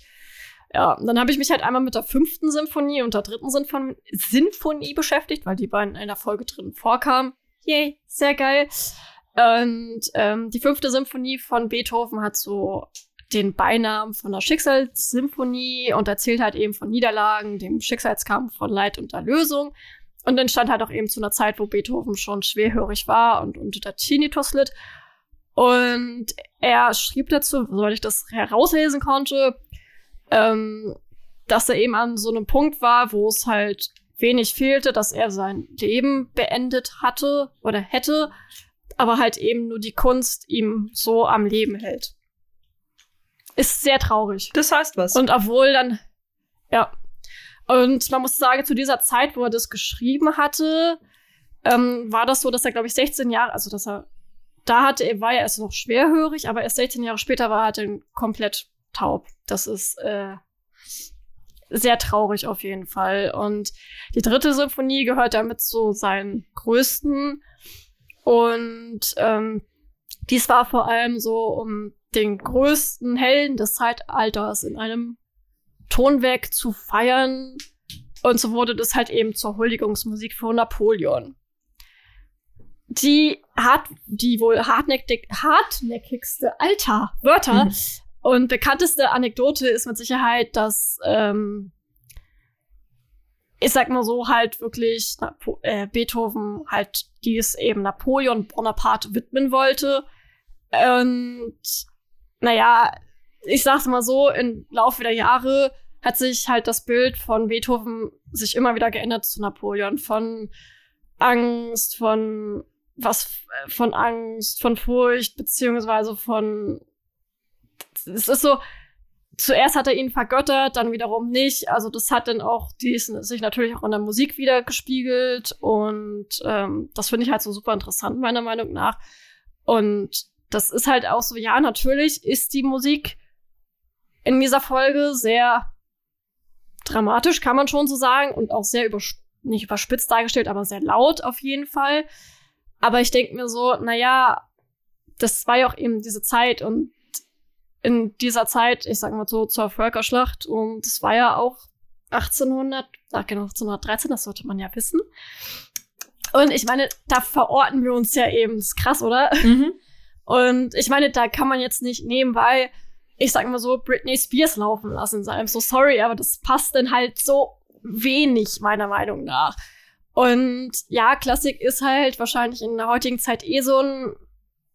Ja, dann habe ich mich halt einmal mit der fünften Symphonie und der dritten Sinfon Sinfonie beschäftigt, weil die beiden in der Folge drin vorkamen. Yay, sehr geil. Und ähm, die fünfte Symphonie von Beethoven hat so den Beinamen von der Schicksalssymphonie und erzählt halt eben von Niederlagen, dem Schicksalskampf von Leid und Erlösung. und entstand halt auch eben zu einer Zeit, wo Beethoven schon schwerhörig war und unter der Tinnitus litt. Und er schrieb dazu, soweit ich das herauslesen konnte, ähm, dass er eben an so einem Punkt war, wo es halt wenig fehlte, dass er sein Leben beendet hatte oder hätte, aber halt eben nur die Kunst ihm so am Leben hält. Ist sehr traurig. Das heißt was. Und obwohl dann, ja. Und man muss sagen, zu dieser Zeit, wo er das geschrieben hatte, ähm, war das so, dass er, glaube ich, 16 Jahre, also dass er, da hatte er, war er erst noch schwerhörig, aber erst 16 Jahre später war er halt dann komplett taub. Das ist äh, sehr traurig auf jeden Fall. Und die dritte Symphonie gehört damit zu seinen größten. Und ähm, dies war vor allem so, um den größten Helden des Zeitalters in einem Tonwerk zu feiern. Und so wurde das halt eben zur Huldigungsmusik für Napoleon. Die hart, die wohl hartnäckig, hartnäckigste Alter Wörter Mhm. und bekannteste Anekdote ist mit Sicherheit, dass ähm, ich sag mal so halt wirklich Napo äh, Beethoven halt dies eben Napoleon Bonaparte widmen wollte. Und naja, ich sag's mal so, im Laufe der Jahre hat sich halt das Bild von Beethoven sich immer wieder geändert zu Napoleon. Von Angst, von was, von Angst, von Furcht, beziehungsweise von, es ist so, zuerst hat er ihn vergöttert, dann wiederum nicht. Also das hat dann auch dies, sich natürlich auch in der Musik wieder gespiegelt und ähm, das finde ich halt so super interessant, meiner Meinung nach. Und das ist halt auch so, ja, natürlich ist die Musik in dieser Folge sehr dramatisch, kann man schon so sagen, und auch sehr übers nicht überspitzt dargestellt, aber sehr laut auf jeden Fall. Aber ich denke mir so, naja, das war ja auch eben diese Zeit und in dieser Zeit, ich sag mal so, zur Völkerschlacht und es war ja auch 1800, ach genau, 1813, das sollte man ja wissen. Und ich meine, da verorten wir uns ja eben, das ist krass, oder? Mhm. Und ich meine, da kann man jetzt nicht nebenbei, ich sag mal so, Britney Spears laufen lassen. I'm so sorry, aber das passt dann halt so wenig, meiner Meinung nach. Und ja, Klassik ist halt wahrscheinlich in der heutigen Zeit eh so ein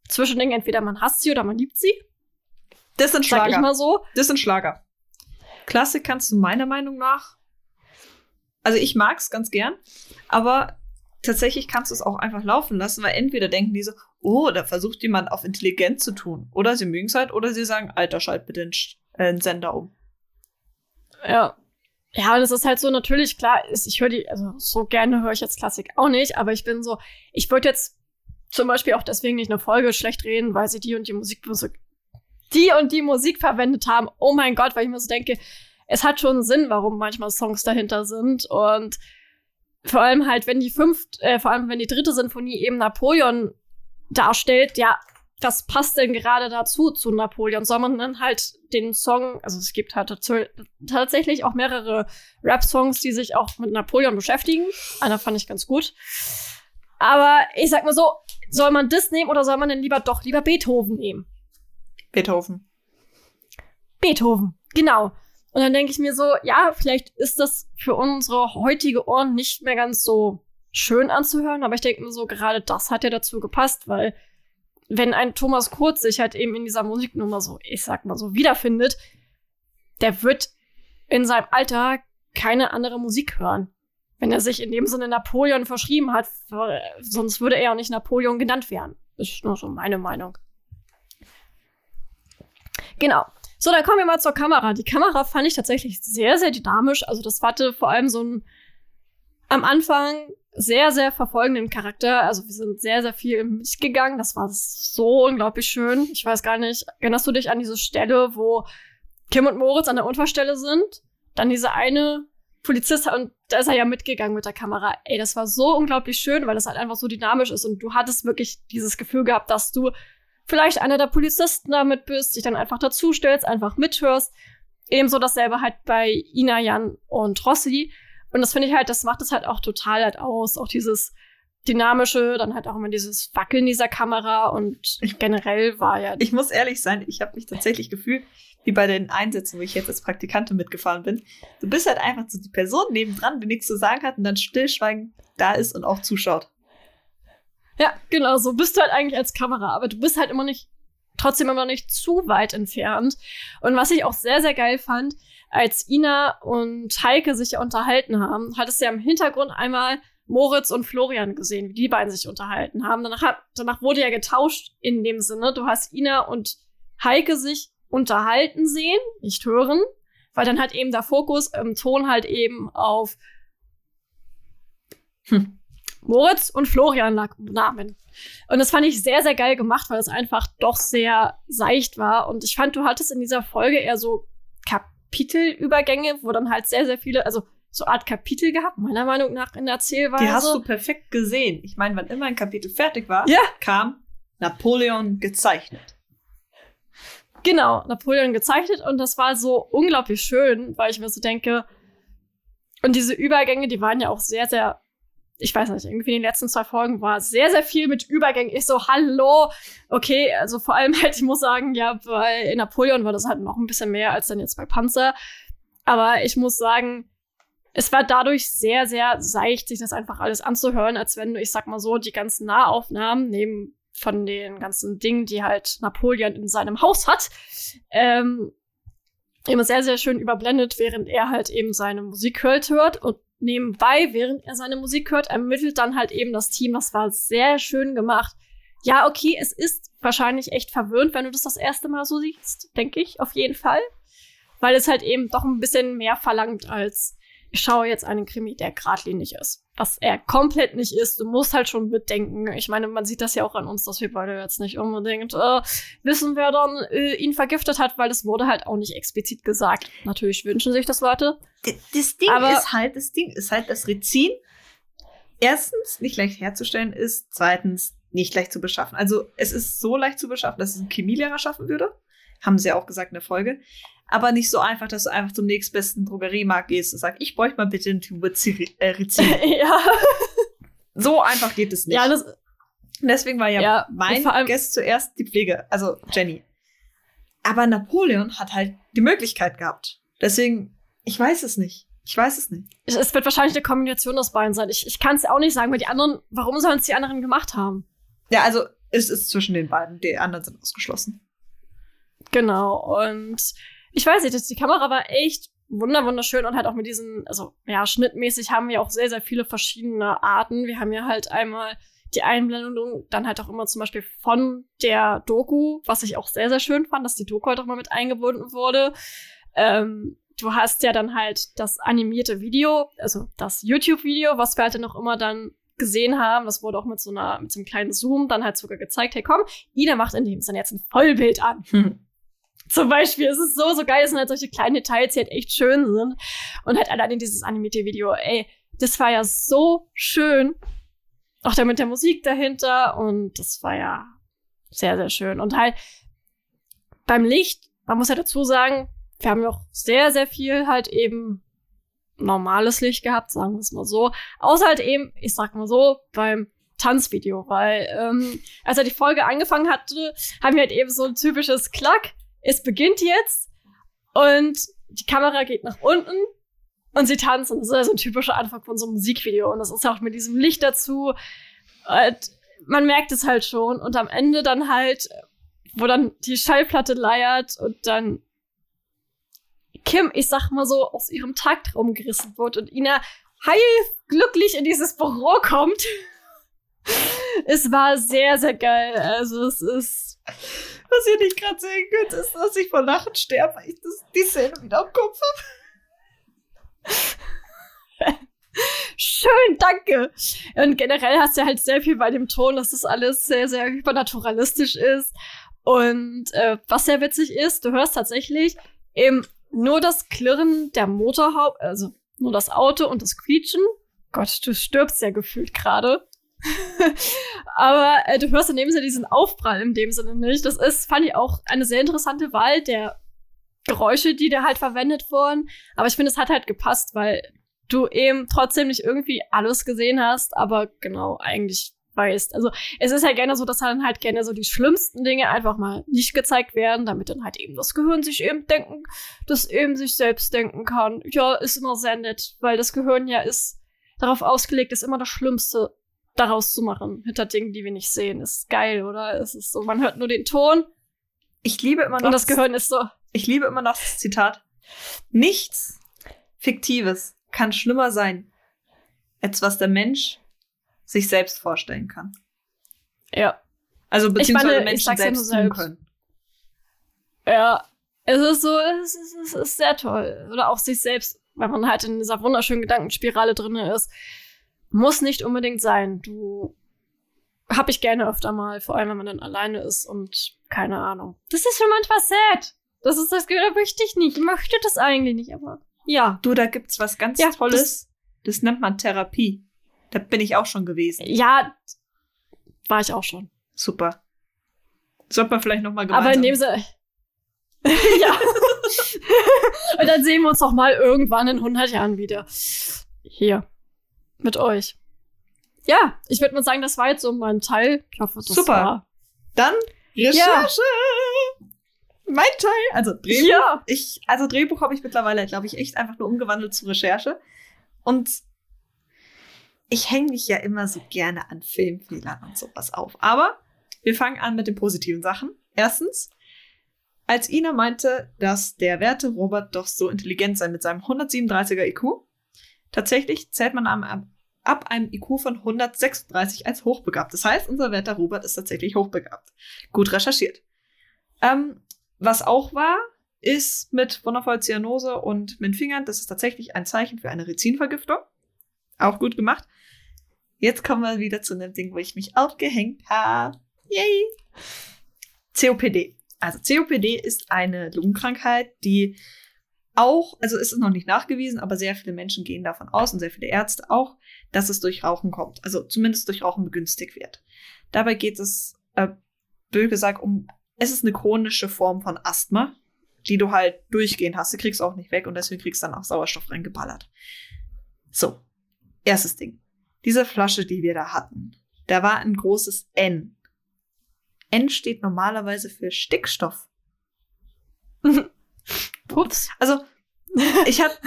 Zwischending. Entweder man hasst sie oder man liebt sie, Das sind sag ich Schlager. mal so. Das sind Schlager. Klassik kannst du meiner Meinung nach. Also ich mag's ganz gern, aber tatsächlich kannst du es auch einfach laufen lassen, weil entweder denken die so, oh, da versucht jemand auf intelligent zu tun. Oder sie mögen es halt, oder sie sagen, Alter, schalt bitte den, äh, den Sender um. Ja. Ja, und es ist halt so natürlich klar, ich höre die, also so gerne höre ich jetzt Klassik auch nicht, aber ich bin so, ich würde jetzt zum Beispiel auch deswegen nicht eine Folge schlecht reden, weil sie die und die Musik, die und die Musik verwendet haben. Oh mein Gott, weil ich mir so denke, es hat schon Sinn, warum manchmal Songs dahinter sind und vor allem halt, wenn die fünft, äh, vor allem wenn die dritte Sinfonie eben Napoleon darstellt, ja, was passt denn gerade dazu zu Napoleon? Soll man dann halt den Song, also es gibt halt tatsächlich auch mehrere Rap-Songs, die sich auch mit Napoleon beschäftigen. Einer fand ich ganz gut. Aber ich sag mal so, soll man das nehmen oder soll man denn lieber doch lieber Beethoven nehmen? Beethoven. Beethoven, genau. Und dann denke ich mir so, ja, vielleicht ist das für unsere heutige Ohren nicht mehr ganz so schön anzuhören, aber ich denke mir so, gerade das hat ja dazu gepasst, weil wenn ein Thomas Kurz sich halt eben in dieser Musiknummer so, ich sag mal so, wiederfindet, der wird in seinem Alter keine andere Musik hören. Wenn er sich in dem Sinne Napoleon verschrieben hat, äh, sonst würde er auch nicht Napoleon genannt werden. Ist nur so meine Meinung. Genau. So, dann kommen wir mal zur Kamera. Die Kamera fand ich tatsächlich sehr, sehr dynamisch. Also das hatte vor allem so ein am Anfang sehr, sehr verfolgenden Charakter. Also wir sind sehr, sehr viel mitgegangen. Das war so unglaublich schön. Ich weiß gar nicht, erinnerst du dich an diese Stelle, wo Kim und Moritz an der Unfallstelle sind? Dann diese eine Polizist und da ist er ja mitgegangen mit der Kamera. Ey, das war so unglaublich schön, weil das halt einfach so dynamisch ist und du hattest wirklich dieses Gefühl gehabt, dass du vielleicht einer der Polizisten damit bist, dich dann einfach dazustellst, einfach mithörst. Ebenso dasselbe halt bei Ina, Jan und Rossi. Und das finde ich halt, das macht es halt auch total halt aus. Auch dieses dynamische, dann halt auch immer dieses Wackeln dieser Kamera und generell war ja. Ich muss ehrlich sein, ich habe mich tatsächlich gefühlt wie bei den Einsätzen, wo ich jetzt als Praktikantin mitgefahren bin. Du bist halt einfach so die Person nebendran, die nichts zu sagen hat und dann stillschweigend da ist und auch zuschaut. Ja, genau, so bist du halt eigentlich als Kamera, aber du bist halt immer nicht, trotzdem immer nicht zu weit entfernt. Und was ich auch sehr, sehr geil fand, als Ina und Heike sich unterhalten haben, hattest du ja im Hintergrund einmal Moritz und Florian gesehen, wie die beiden sich unterhalten haben. Danach, hat, danach wurde ja getauscht in dem Sinne. Du hast Ina und Heike sich unterhalten sehen, nicht hören, weil dann halt eben der Fokus im Ton halt eben auf Hm. Moritz und Florian lag Namen. Und das fand ich sehr, sehr geil gemacht, weil es einfach doch sehr seicht war. Und ich fand, du hattest in dieser Folge eher so Kapitelübergänge, wo dann halt sehr, sehr viele, also so Art Kapitel gehabt, meiner Meinung nach in der Erzählweise. Die hast du perfekt gesehen. Ich meine, wann immer ein Kapitel fertig war, Ja. kam Napoleon gezeichnet. Genau, Napoleon gezeichnet und das war so unglaublich schön, weil ich mir so denke, und diese Übergänge, die waren ja auch sehr, sehr, ich weiß nicht, irgendwie in den letzten zwei Folgen war sehr, sehr viel mit Übergängen. Ich so, hallo, okay, also vor allem [LAUGHS] halt, ich muss sagen, ja, bei Napoleon war das halt noch ein bisschen mehr als dann jetzt bei Panzer. Aber ich muss sagen, es war dadurch sehr, sehr seicht, sich das einfach alles anzuhören, als wenn ich sag mal so, die ganzen Nahaufnahmen neben von den ganzen Dingen, die halt Napoleon in seinem Haus hat, ähm, immer sehr, sehr schön überblendet, während er halt eben seine Musik hört, hört und nebenbei, während er seine Musik hört, ermittelt dann halt eben das Team. Das war sehr schön gemacht. Ja, okay, es ist wahrscheinlich echt verwirrend, wenn du das das erste Mal so siehst, denke ich, auf jeden Fall. Weil es halt eben doch ein bisschen mehr verlangt als ich schaue jetzt einen Krimi, der geradlinig ist. Was er komplett nicht ist. Du musst halt schon mitdenken. Ich meine, man sieht das ja auch an uns, dass wir beide jetzt nicht unbedingt äh, wissen, wer dann äh, ihn vergiftet hat, weil es wurde halt auch nicht explizit gesagt. Natürlich wünschen sich das Leute. D- Das Ding Aber- ist halt, das Ding ist halt, dass Rizin erstens nicht leicht herzustellen ist, zweitens nicht leicht zu beschaffen. Also es ist so leicht zu beschaffen, dass es ein Chemielehrer schaffen würde. Haben sie ja auch gesagt in der Folge. Aber nicht so einfach, dass du einfach zum nächstbesten Drogeriemarkt gehst und sagst, ich bräuchte mal bitte eine Tube Ziri- äh, Rizin. [LAUGHS] ja. so einfach geht es nicht. Ja, das, Und Deswegen war ja, Ja, mein Guest zuerst die Pflege, also Jenny. Aber Napoleon hat halt die Möglichkeit gehabt. Deswegen, ich weiß es nicht. Ich weiß es nicht. es wird wahrscheinlich eine Kombination aus beiden sein. Ich, ich kann es auch nicht sagen, weil die anderen, warum sollen es die anderen gemacht haben? Ja, also es ist zwischen den beiden. Die anderen sind ausgeschlossen. Genau. Und ich weiß nicht, die Kamera war echt wunder wunderschön und halt auch mit diesen, also ja, schnittmäßig haben wir auch sehr, sehr viele verschiedene Arten. Wir haben ja halt einmal die Einblendung, dann halt auch immer zum Beispiel von der Doku, was ich auch sehr, sehr schön fand, dass die Doku halt auch mal mit eingebunden wurde. Ähm, du hast ja dann halt das animierte Video, also das YouTube-Video, was wir halt dann noch immer dann gesehen haben. Das wurde auch mit so einer, mit so einem kleinen Zoom dann halt sogar gezeigt, hey komm, Ida macht in dem Sinne jetzt ein Vollbild an. Zum Beispiel, es ist so, so geil, es sind halt solche kleinen Details, die halt echt schön sind. Und halt allein dieses animierte Video, ey, das war ja so schön. Auch da mit der Musik dahinter und das war ja sehr, sehr schön. Und halt beim Licht, man muss ja dazu sagen, wir haben ja auch sehr, sehr viel halt eben normales Licht gehabt, sagen wir es mal so. Außer halt eben, ich sag mal so, beim Tanzvideo, weil ähm, als er die Folge angefangen hatte, haben wir halt eben so ein typisches Klack. Es beginnt jetzt und die Kamera geht nach unten und sie tanzen. Das ist ja so ein typischer Anfang von so einem Musikvideo und das ist auch mit diesem Licht dazu. Und man merkt es halt schon und am Ende dann halt, wo dann die Schallplatte leiert und dann Kim, ich sag mal so, aus ihrem Taktraum gerissen wird und Ina heil glücklich in dieses Büro kommt. [LAUGHS] es war sehr, sehr geil. Also es ist. Was ihr nicht gerade sehen könnt, ist, dass ich vor Lachen sterbe, weil ich das, die Szene wieder im Kopf habe. Schön, danke. Und generell hast du halt sehr viel bei dem Ton, dass das alles sehr, sehr hypernaturalistisch ist. Und äh, was sehr witzig ist, du hörst tatsächlich eben nur das Klirren der Motorhaube, also nur das Auto und das Quietschen. Gott, du stirbst ja gefühlt gerade. [LAUGHS] Aber äh, du hörst in dem Sinne diesen Aufprall in dem Sinne nicht. Das ist, fand ich auch eine sehr interessante Wahl der Geräusche, die da halt verwendet wurden. Aber ich finde, es hat halt gepasst, weil du eben trotzdem nicht irgendwie alles gesehen hast, aber genau, eigentlich weißt. Also es ist halt gerne so, dass dann halt gerne so die schlimmsten Dinge einfach mal nicht gezeigt werden, damit dann halt eben das Gehirn sich eben denken, das eben sich selbst denken kann. Ja, ist immer sehr nett, weil das Gehirn ja ist darauf ausgelegt, ist immer das Schlimmste daraus zu machen, hinter Dingen, die wir nicht sehen. Ist geil, oder? Es ist so, man hört nur den Ton Ich liebe immer noch und das Gehirn ist so, Ich liebe immer noch das Zitat. Nichts Fiktives kann schlimmer sein, als was der Mensch sich selbst vorstellen kann. ja. Also beziehungsweise meine, Menschen sag's ja selbst tun selbst. können. Ja, es ist so, es ist, es ist sehr toll. Oder auch sich selbst, wenn man halt in dieser wunderschönen Gedankenspirale drinne ist, muss nicht unbedingt sein. Du hab ich gerne öfter mal, vor allem wenn man dann alleine ist und keine Ahnung. Das ist schon manchmal sad. Das ist das, da möchte ich nicht. Ich möchte das eigentlich nicht, aber ja. Du, da gibt's was ganz Ja, Tolles. Das, nennt man Therapie. Da bin ich auch schon gewesen. Ja, war ich auch schon. Super. Sollte man vielleicht noch mal gemeinsam. Aber in dem Sinne. [LAUGHS] ja. Und dann sehen wir uns doch mal irgendwann in 100 Jahren wieder. Hier. Mit euch. Ja, ich würde mal sagen, das war jetzt so mein Teil. Ich hoffe, das Super. war. Dann Recherche. Mein Teil, also Drehbuch. Ja. Ich, also Drehbuch habe ich mittlerweile, glaube ich, echt einfach nur umgewandelt zu Recherche. Und ich hänge mich ja immer so gerne an Filmfehlern und sowas auf. Aber wir fangen an mit den positiven Sachen. Erstens, als Ina meinte, dass der werte Robert doch so intelligent sei mit seinem 137er IQ, tatsächlich zählt man am, ab einem IQ von 136 als hochbegabt. Das heißt, unser werter Robert ist tatsächlich hochbegabt. Gut recherchiert. Ähm, was auch war, ist mit wundervoll Zyanose und mit Fingern, das ist tatsächlich ein Zeichen für eine Rizinvergiftung. Auch gut gemacht. Jetzt kommen wir wieder zu einem Ding, wo ich mich aufgehängt habe. Yay! COPD. Also COPD ist eine Lungenkrankheit, die auch, also ist es noch nicht nachgewiesen, aber sehr viele Menschen gehen davon aus und sehr viele Ärzte auch, dass es durch Rauchen kommt. Also zumindest durch Rauchen begünstigt wird. Dabei geht es, äh, blöd gesagt, um, es ist eine chronische Form von Asthma, die du halt durchgehend hast. Du kriegst auch nicht weg und deswegen kriegst du dann auch Sauerstoff reingeballert. So, erstes Ding. Diese Flasche, die wir da hatten, da war ein großes N. N steht normalerweise für Stickstoff. [LAUGHS] Ups. Also, [LAUGHS] ich hatte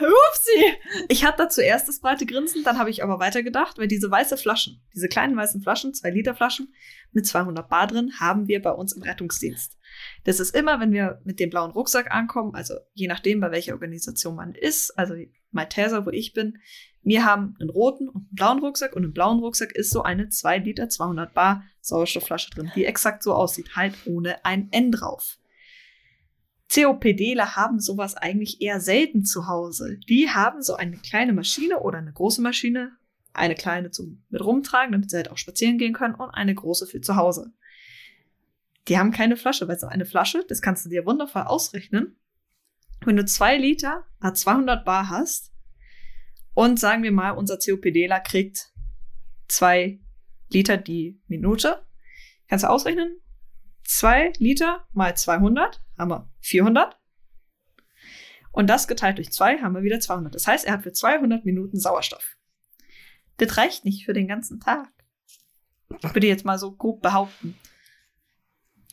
Upsi. ich hatte da zuerst das breite Grinsen, dann habe ich aber weitergedacht, weil diese weiße Flaschen, diese kleinen weißen Flaschen, zwei Liter Flaschen mit 200 Bar drin, haben wir bei uns im Rettungsdienst. Das ist immer, wenn wir mit dem blauen Rucksack ankommen, also je nachdem, bei welcher Organisation man ist, also Malteser, wo ich bin, wir haben einen roten und einen blauen Rucksack und im blauen Rucksack ist so eine 2 Liter 200 Bar Sauerstoffflasche drin, die exakt so aussieht, halt ohne ein N drauf. COPDler haben sowas eigentlich eher selten zu Hause. Die haben so eine kleine Maschine oder eine große Maschine, eine kleine zum mit rumtragen, damit sie halt auch spazieren gehen können und eine große für zu Hause. Die haben keine Flasche, weil so eine Flasche, das kannst du dir wundervoll ausrechnen. Wenn du zwei Liter à 200 Bar hast und sagen wir mal, unser COPDler kriegt zwei Liter die Minute, kannst du ausrechnen, zwei Liter mal 200 haben wir 400. Und das geteilt durch zwei haben wir wieder 200. Das heißt, er hat für 200 Minuten Sauerstoff. Das reicht nicht für den ganzen Tag. Würde ich jetzt mal so grob behaupten.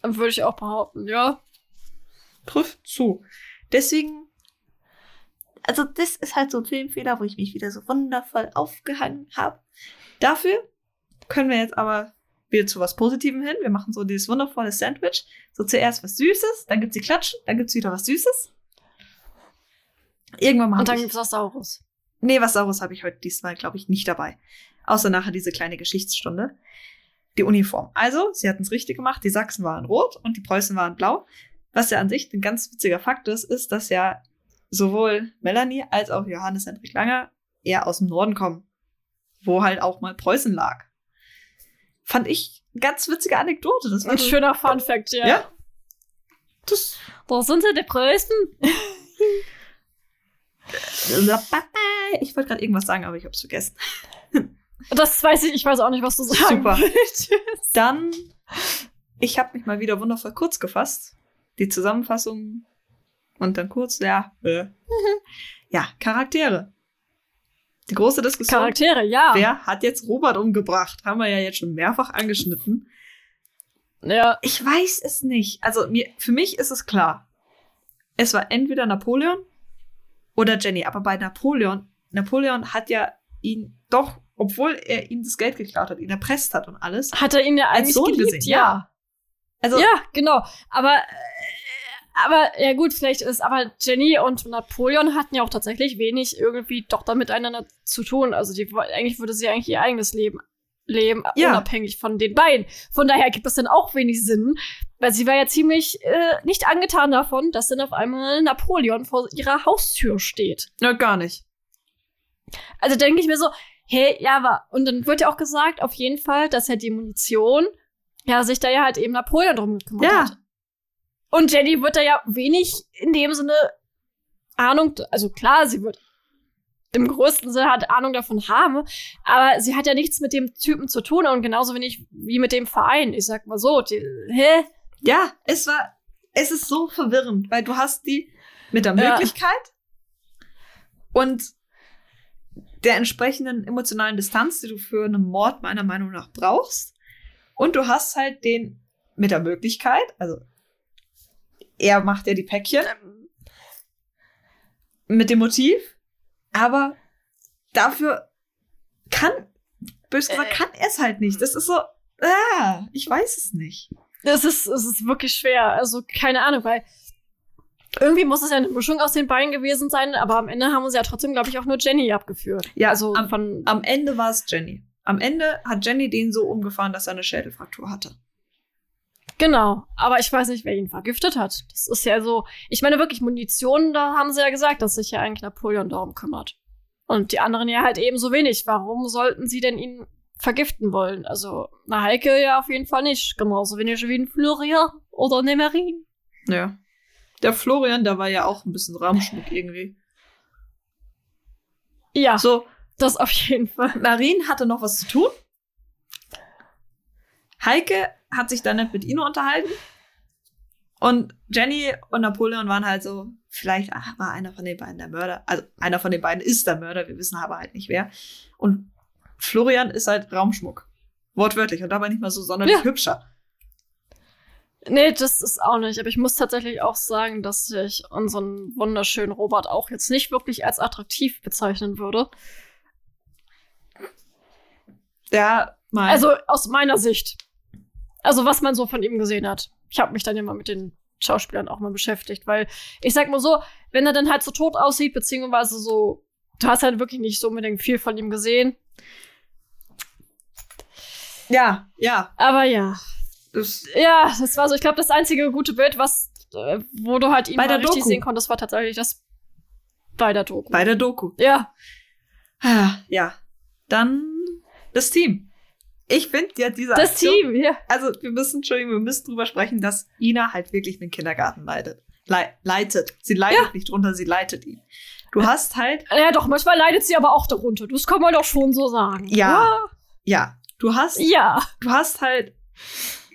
Würde ich auch behaupten, ja. Trifft zu. Deswegen, also das ist halt so ein Filmfehler, wo ich mich wieder so wundervoll aufgehangen habe. Dafür können wir jetzt aber wieder zu was Positivem hin. Wir machen so dieses wundervolle Sandwich. So zuerst was Süßes, dann gibt's die Klatschen, dann gibt's wieder was Süßes. Irgendwann mal. Und dann ich- gibt's was Saures. Nee, was Saures habe ich heute diesmal, glaube ich, nicht dabei. Außer nachher diese kleine Geschichtsstunde. Die Uniform. Also, sie hatten es richtig gemacht. Die Sachsen waren rot und die Preußen waren blau. Was ja an sich ein ganz witziger Fakt ist, ist, dass ja sowohl Melanie als auch Johannes Hendrik Langer eher aus dem Norden kommen. Wo halt auch mal Preußen lag. Fand ich eine ganz witzige Anekdote. Das war Ein so- schöner Fun Fact, ja. Ja. Das, Da sind sie die Preußen. [LAUGHS] ich wollte gerade irgendwas sagen, aber ich habe es vergessen. Das weiß ich, ich weiß auch nicht, was du sagst. Super. Dann, ich habe mich mal wieder wundervoll kurz gefasst. Die Zusammenfassung und dann kurz, ja, äh. [LAUGHS] ja, Charaktere. Die große Diskussion. Charaktere, ja. Wer hat jetzt Robert umgebracht? Haben wir ja jetzt schon mehrfach angeschnitten. Ja. Ich weiß es nicht. Also mir, für mich ist es klar. Es war entweder Napoleon oder Jenny. Aber bei Napoleon, Napoleon hat ja ihn doch, obwohl er ihm das Geld geklaut hat, ihn erpresst hat und alles. Hat er ihn ja Als Sohn geliebt, gesehen, ja. ja. Also Ja, genau. Aber, äh, aber, ja gut, vielleicht ist, aber Jenny und Napoleon hatten ja auch tatsächlich wenig irgendwie doch dann miteinander zu tun. Also die, eigentlich würde sie eigentlich ihr eigenes Leben leben, Ja. unabhängig von den beiden. Von daher gibt es dann auch wenig Sinn, weil sie war ja ziemlich äh, nicht angetan davon, dass dann auf einmal Napoleon vor ihrer Haustür steht. na, gar nicht. Also denke ich mir so, hey, ja, aber, und dann wird ja auch gesagt, auf jeden Fall, dass ja die Munition, ja, sich da ja halt eben Napoleon drum gekümmert Ja. hat. Und Jenny wird da ja wenig in dem Sinne Ahnung, also klar, sie wird im größten Sinne hat Ahnung davon haben, aber sie hat ja nichts mit dem Typen zu tun und genauso wenig wie mit dem Verein. Ich sag mal so, die, hä? Ja, es war, es ist so verwirrend, weil du hast die mit der Ja. Möglichkeit und der entsprechenden emotionalen Distanz, die du für einen Mord meiner Meinung nach brauchst. Und du hast halt den mit der Möglichkeit, also er macht ja die Päckchen mit dem Motiv, aber dafür kann, bös gesagt, Äh. kann er es halt nicht. Das ist so, ah, ich weiß es nicht. Es ist, es ist wirklich schwer. Also, keine Ahnung, weil irgendwie muss es ja eine Mischung aus den beiden gewesen sein, aber am Ende haben sie ja trotzdem, glaube ich, auch nur Jenny abgeführt. Ja, also am-. Am Ende war es Jenny. Am Ende hat Jenny den so umgefahren, dass er eine Schädelfraktur hatte. Genau. Aber ich weiß nicht, wer ihn vergiftet hat. Das ist ja so. Ich meine wirklich, Munition, da haben sie ja gesagt, dass sich ja eigentlich Napoleon darum kümmert. Und die anderen ja halt ebenso wenig. Warum sollten sie denn ihn vergiften wollen? Also, na Heike ja auf jeden Fall nicht. Genauso wenig wie ein Florian oder Nemerin. Ja. Der Florian, der war ja auch ein bisschen Rahmenschmuck [LAUGHS] irgendwie. Ja, So, das auf jeden Fall. Marien hatte noch was zu tun. Heike hat sich dann nicht mit Ino unterhalten. Und Jenny und Napoleon waren halt so, vielleicht ach, war einer von den beiden der Mörder. Also einer von den beiden ist der Mörder, wir wissen aber halt nicht wer. Und Florian ist halt Raumschmuck. Wortwörtlich und dabei nicht mal so sonderlich Ja. hübscher. Nee, das ist auch nicht. Aber ich muss tatsächlich auch sagen, dass ich unseren wunderschönen Robert auch jetzt nicht wirklich als attraktiv bezeichnen würde. Ja, mal. Also aus meiner Sicht. Also was man so von ihm gesehen hat. Ich habe mich dann ja mal mit den Schauspielern auch mal beschäftigt, weil ich sag mal so, wenn er dann halt so tot aussieht, beziehungsweise so, du hast halt wirklich nicht so unbedingt viel von ihm gesehen. ja, ja. Aber ja, Das, ja, das war so, ich glaube, das einzige gute Bild, was, äh, wo du halt ihn Bei mal der richtig Doku. sehen konntest, war tatsächlich das bei der Doku. bei der Doku. ja, Ah, Ja. Dann das Team. Ich finde ja diese das Aktion, Team, ja. Also wir müssen, Entschuldigung, wir müssen drüber sprechen, dass Ina halt wirklich einen Kindergarten leitet. Lei leitet. Sie leitet nicht drunter, sie leitet ihn. Du hast halt, Ja, doch, manchmal leidet sie aber auch darunter. Das kann man doch schon so sagen. Ja. ja, du hast, Ja. du hast halt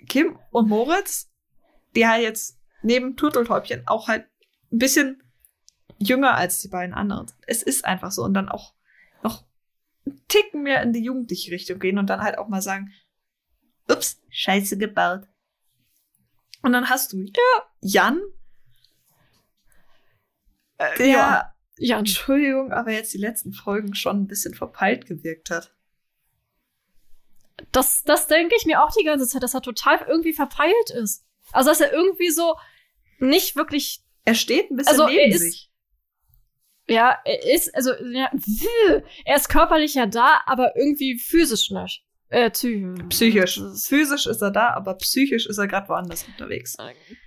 Kim und Moritz, die halt jetzt neben Turteltäubchen auch halt ein bisschen jünger als die beiden anderen sind. Es ist einfach so. Und dann auch einen Ticken mehr in die jugendliche Richtung gehen und dann halt auch mal sagen, ups, scheiße gebaut. Und dann hast du Jan, der, ja. Ja, Entschuldigung, aber jetzt die letzten Folgen schon ein bisschen verpeilt gewirkt hat. das, das denke ich mir auch die ganze Zeit, dass er total irgendwie verpeilt ist. Also, dass er irgendwie so nicht wirklich, Er steht ein bisschen Also, neben ist- sich. Ja, er ist, also, ja, er ist körperlich ja da, aber irgendwie physisch nicht. Äh, psy Psychisch. Das ist- Physisch ist er da, aber psychisch ist er gerade woanders unterwegs.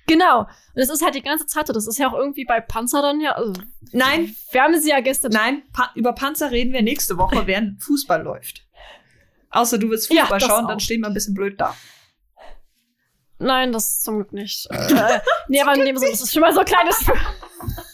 Genau. Und es ist halt die ganze Zeit so. Das ist ja auch irgendwie bei Panzer dann ja. Also, Nein, wir haben sie ja gestern. nein, pa über Panzer reden wir nächste Woche, während [LAUGHS] Fußball läuft. Außer du willst Ja, Fußball das schauen, auch. dann stehen wir ein bisschen blöd da. Nein, das zum Glück nicht. [LAUGHS] äh, nee, aber dem Sinne, das ist schon mal so ein kleines. [LAUGHS]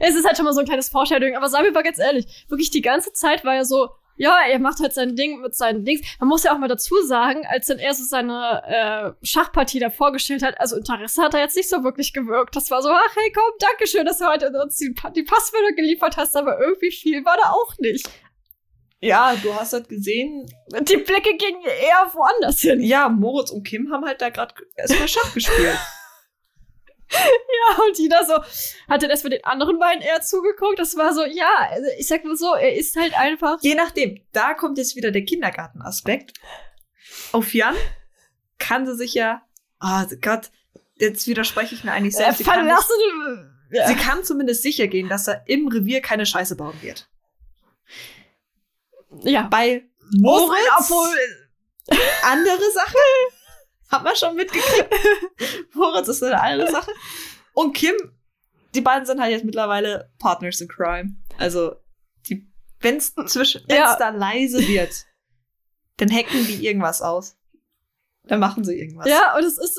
es ist halt schon mal so ein kleines Foreshadowing. Aber sagen wir mal ganz ehrlich, wirklich die ganze Zeit war ja so, ja, er macht halt sein Ding mit seinen Dings. Man muss ja auch mal dazu sagen, als dann er so seine äh, Schachpartie da vorgestellt hat, also Interesse hat er jetzt nicht so wirklich gewirkt. Das war so, ach hey, komm, danke schön, dass du heute uns die, die Passwörter geliefert hast, aber irgendwie viel war da auch nicht. Ja, du hast halt gesehen, Die Blicke gingen eher woanders hin. ja, Moritz und Kim haben halt da gerade erstmal Schach gespielt. [LAUGHS] Ja, und Ina so, hat dann erstmal den anderen beiden eher zugeguckt. Das war so, ja, also ich sag mal so, er ist halt einfach. Je nachdem, da kommt jetzt wieder der Kindergartenaspekt. Auf Jan kann sie sich ja, oh Gott, jetzt widerspreche ich mir eigentlich Äh, selbst. Sie kann, nicht. Ja. sie kann zumindest sicher gehen, dass er im Revier keine Scheiße bauen wird. ja. Bei Moritz, Obwohl, andere Sache, haben wir schon mitgekriegt. [LAUGHS] Moritz ist eine andere Sache. Und Kim, die beiden sind halt jetzt mittlerweile Partners in Crime. Also, zwischen, wenn's Ja. da leise wird, dann hacken die irgendwas aus. Dann machen sie irgendwas. ja, und es ist.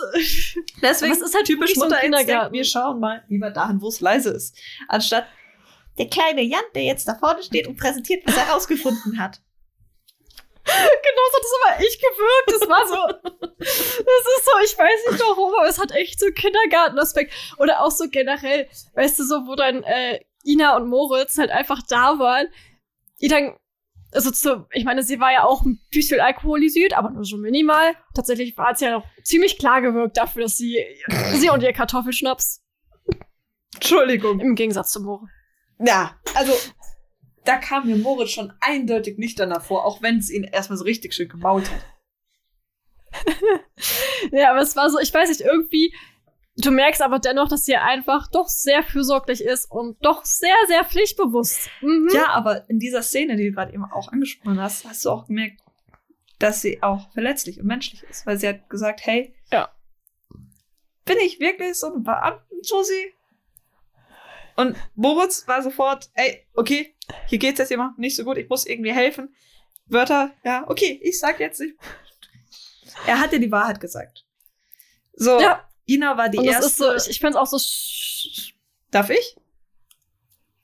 [LAUGHS] deswegen es ist halt typisch Mutterinstinkt. Kindergarten. Wir schauen mal lieber dahin, wo es leise ist. Anstatt der kleine Jan, der jetzt da vorne steht und präsentiert, was er rausgefunden hat. Genau so hat das aber echt gewirkt. Das war so. Das ist so, ich weiß nicht warum, aber es hat echt so Kindergartenaspekt. Oder auch so generell, weißt du, so, wo dann äh, Ina und Moritz halt einfach da waren. Die dann, also zu, ich meine, sie war ja auch ein bisschen alkoholisiert, aber nur so minimal. Tatsächlich war es ja noch ziemlich klar gewirkt dafür, dass sie, sie und ihr Kartoffelschnaps, Entschuldigung. im Gegensatz zu Moritz. Ja, also da kam mir Moritz schon eindeutig nicht danach vor, auch wenn es ihn erstmal so richtig schön gemault hat. [LAUGHS] Ja, aber es war so, ich weiß nicht, irgendwie, du merkst aber dennoch, dass sie einfach doch sehr fürsorglich ist und doch sehr, sehr pflichtbewusst. Mhm. Ja, aber in dieser Szene, die du gerade eben auch angesprochen hast, hast du auch gemerkt, dass sie auch verletzlich und menschlich ist, weil sie hat gesagt, hey, Ja. bin ich wirklich so eine Beamten-Josie? Und Moritz war sofort, ey, okay, hier geht's jetzt jemand nicht so gut, ich muss irgendwie helfen. Wörter, ja, okay, ich sag jetzt nicht. Er hat dir die Wahrheit gesagt. So, Ja. Ina war die und das erste. ist so, ich, ich finde es auch so. Darf ich?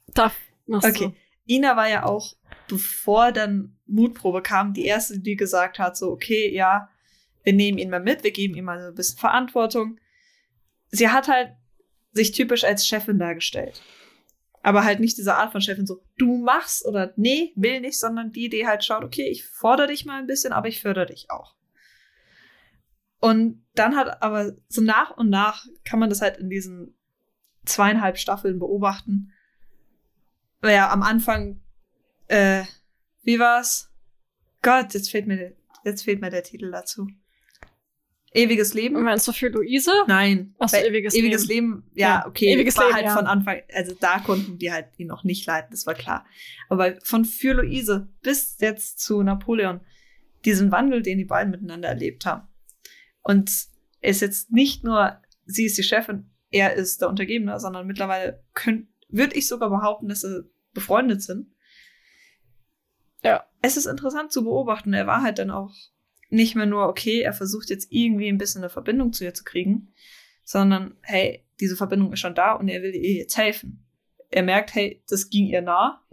Darf. machst Okay. Ina war ja auch, bevor dann Mutprobe kam, die erste, die gesagt hat, so, okay, ja, wir nehmen ihn mal mit, wir geben ihm mal so ein bisschen Verantwortung. Sie hat halt sich typisch als Chefin dargestellt. Aber halt nicht diese Art von Chefin, so, du machst oder nee, will nicht, sondern die, die halt schaut, okay, ich fordere dich mal ein bisschen, aber ich fördere dich auch. Und dann hat aber so nach und nach kann man das halt in diesen zweieinhalb Staffeln beobachten, ja, am Anfang, äh, wie war's? Gott, jetzt fehlt mir, jetzt fehlt mir der Titel dazu. Ewiges du. Leben? Meinst du für Luise? Nein. Ach so, Bei ewiges ewiges Leben. ja, Ja, okay. ewiges war Leben, halt ja. von Anfang, also da konnten die halt ihn noch nicht leiten, das war klar. Aber von für Luise bis jetzt zu Napoleon, diesen Wandel, den die beiden miteinander erlebt haben. Und es ist jetzt nicht nur, sie ist die Chefin, er ist der Untergebene, sondern mittlerweile könnt, würde ich sogar behaupten, dass sie befreundet sind. Ja. Es ist interessant zu beobachten. Er war halt dann auch nicht mehr nur, okay, er versucht jetzt irgendwie ein bisschen eine Verbindung zu ihr zu kriegen, sondern, hey, diese Verbindung ist schon da und er will ihr jetzt helfen. Er merkt, hey, das ging ihr nah.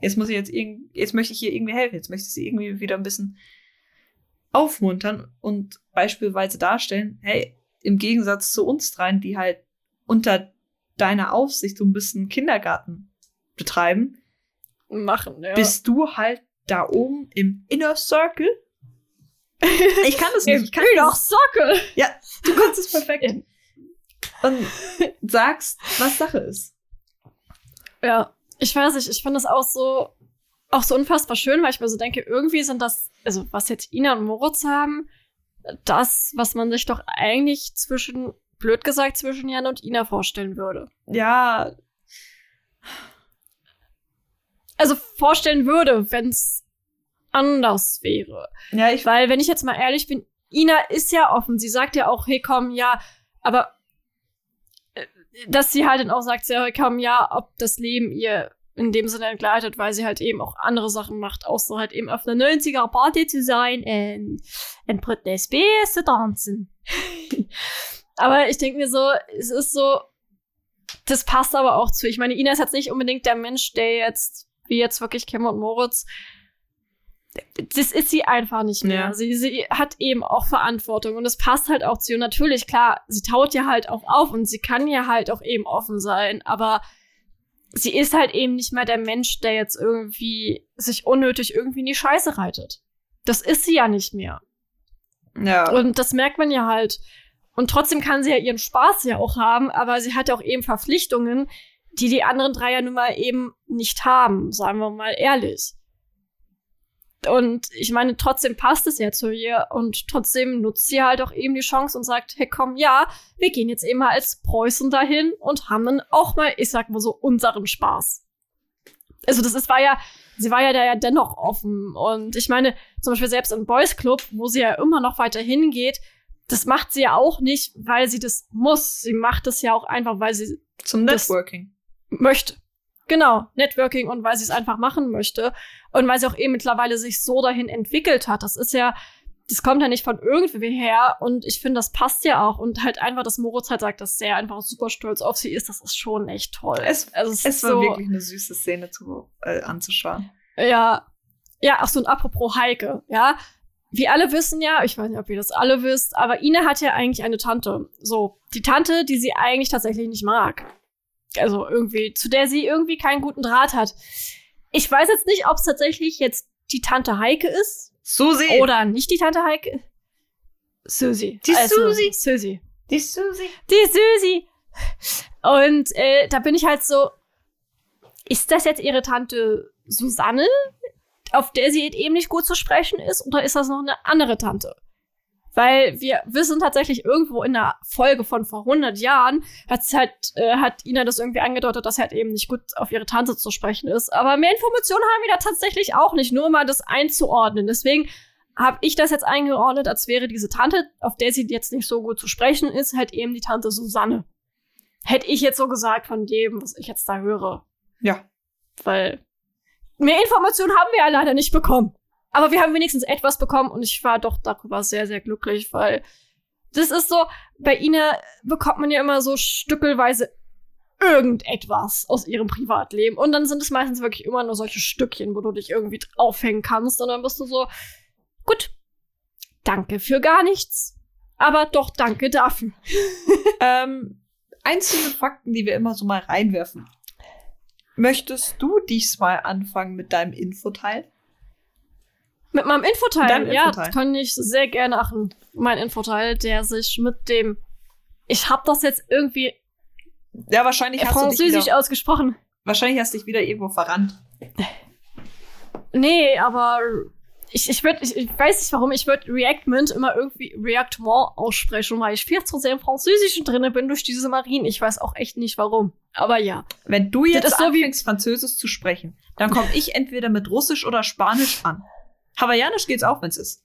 Jetzt muss ich jetzt irgendwie, jetzt möchte ich ihr irgendwie helfen. Jetzt möchte ich sie irgendwie wieder ein bisschen aufmuntern und beispielsweise darstellen, hey, im Gegensatz zu uns dreien, die halt unter deiner Aufsicht so ein bisschen Kindergarten betreiben, Machen, ja. bist du halt da oben im Inner Circle. Ich kann das nicht. Ich kann das, Circle. ja, du kannst es perfekt. In- Und sagst, was Sache ist. Ja, ich weiß nicht, ich finde das auch so, auch so unfassbar schön, weil ich mir so denke, irgendwie sind das, also was jetzt Ina und Moritz haben, das, was man sich doch eigentlich zwischen, blöd gesagt, zwischen Jan und Ina vorstellen würde. Ja, Also vorstellen würde, wenn es anders wäre. ja, ich Weil, wenn ich jetzt mal ehrlich bin, Ina ist ja offen. Sie sagt ja auch, hey, komm, ja, aber äh, dass sie halt dann auch sagt, ja, hey, komm, ja, ob das Leben ihr in dem Sinne entgleitet, weil sie halt eben auch andere Sachen macht, außer halt eben auf einer 90er Party zu sein und in Britney Spears zu tanzen. [LAUGHS] aber ich denke mir so, es ist so, das passt aber auch zu. Ich meine, Ina ist jetzt nicht unbedingt der Mensch, der jetzt, wie jetzt wirklich Kim und Moritz, das ist sie einfach nicht mehr. Ja. Sie, sie hat eben auch Verantwortung und es passt halt auch zu ihr. Natürlich, klar, sie taut ja halt auch auf und sie kann ja halt auch eben offen sein, aber sie ist halt eben nicht mehr der Mensch, der jetzt irgendwie sich unnötig irgendwie in die Scheiße reitet. Das ist sie ja nicht mehr. Ja. Und das merkt man ja halt. Und trotzdem kann sie ja ihren Spaß ja auch haben, aber sie hat ja auch eben Verpflichtungen, die die anderen drei ja nun mal eben nicht haben, sagen wir mal ehrlich. Und ich meine, trotzdem passt es ja zu ihr und trotzdem nutzt sie halt auch eben die Chance und sagt, hey komm, ja, wir gehen jetzt eben mal als Preußen dahin und haben dann auch mal, ich sag mal so, unseren Spaß. Also das ist, war ja, sie war ja da ja dennoch offen. Und ich meine, zum Beispiel selbst im Boys Club, wo sie ja immer noch weiter hingeht, das macht sie ja auch nicht, weil sie das muss. Sie macht das ja auch einfach, weil sie Zum Networking. möchte. Genau, Networking und weil sie es einfach machen möchte und weil sie auch eben mittlerweile sich so dahin entwickelt hat. Das ist ja, das kommt ja nicht von irgendwie her und ich finde, das passt ja auch und halt einfach, dass Moritz halt sagt, dass er einfach super stolz auf sie ist, das ist schon echt toll. Es- also es, Es ist war so, wirklich eine süße Szene zu, äh, anzuschauen. ja, ja, ach so, und apropos Heike, ja. Wir alle wissen ja, ich weiß nicht, ob ihr das alle wisst, aber Ine hat ja eigentlich eine Tante. So, die Tante, die sie eigentlich tatsächlich nicht mag. Also irgendwie, zu der sie irgendwie keinen guten Draht hat. Ich weiß jetzt nicht, ob es tatsächlich jetzt die Tante Heike ist Susi! oder nicht die Tante Heike. Susi. Die Susi. Susi. die Susi. Die Susi. Und äh, da bin ich halt so, ist das jetzt ihre Tante Susanne, auf der sie eben nicht gut zu sprechen ist, oder ist das noch eine andere Tante? Weil wir wissen tatsächlich irgendwo in der Folge von vor 100 Jahren hat halt, äh, hat Ina das irgendwie angedeutet, dass sie halt eben nicht gut auf ihre Tante zu sprechen ist. Aber mehr Informationen haben wir da tatsächlich auch nicht, nur um mal das einzuordnen. Deswegen habe ich das jetzt eingeordnet, als wäre diese Tante, auf der sie jetzt nicht so gut zu sprechen ist, halt eben die Tante Susanne. Hätte ich jetzt so gesagt von dem, was ich jetzt da höre. Ja. Weil mehr Informationen haben wir ja leider nicht bekommen. Aber wir haben wenigstens etwas bekommen und ich war doch darüber sehr, sehr glücklich, weil das ist so, bei Ina bekommt man ja immer so stückelweise irgendetwas aus ihrem Privatleben. Und dann sind es meistens wirklich immer nur solche Stückchen, wo du dich irgendwie aufhängen kannst. Und dann bist du so, gut, danke für gar nichts. Aber doch danke dafür. [LAUGHS] Ähm, einzelne Fakten, die wir immer so mal reinwerfen. Möchtest du diesmal anfangen mit deinem Infoteil? Mit meinem Infoteil, Deinem ja, Infoteil. das kann ich sehr gerne machen. Mein Infoteil, der sich mit dem, ich habe das jetzt irgendwie Ja, wahrscheinlich hast, du dich französisch wieder, ausgesprochen. wahrscheinlich hast du dich wieder irgendwo verrannt. Nee, aber ich, ich würde, ich, ich weiß nicht warum, ich würde Reactment immer irgendwie Reactement aussprechen, weil ich viel zu sehr im Französischen drinne bin durch diese Marien. Ich weiß auch echt nicht warum. Aber ja. Wenn du jetzt ist so wie- anfängst, Französisch zu sprechen, dann komme ich entweder mit Russisch oder Spanisch an. Hawaiianisch geht's auch, wenn's ist.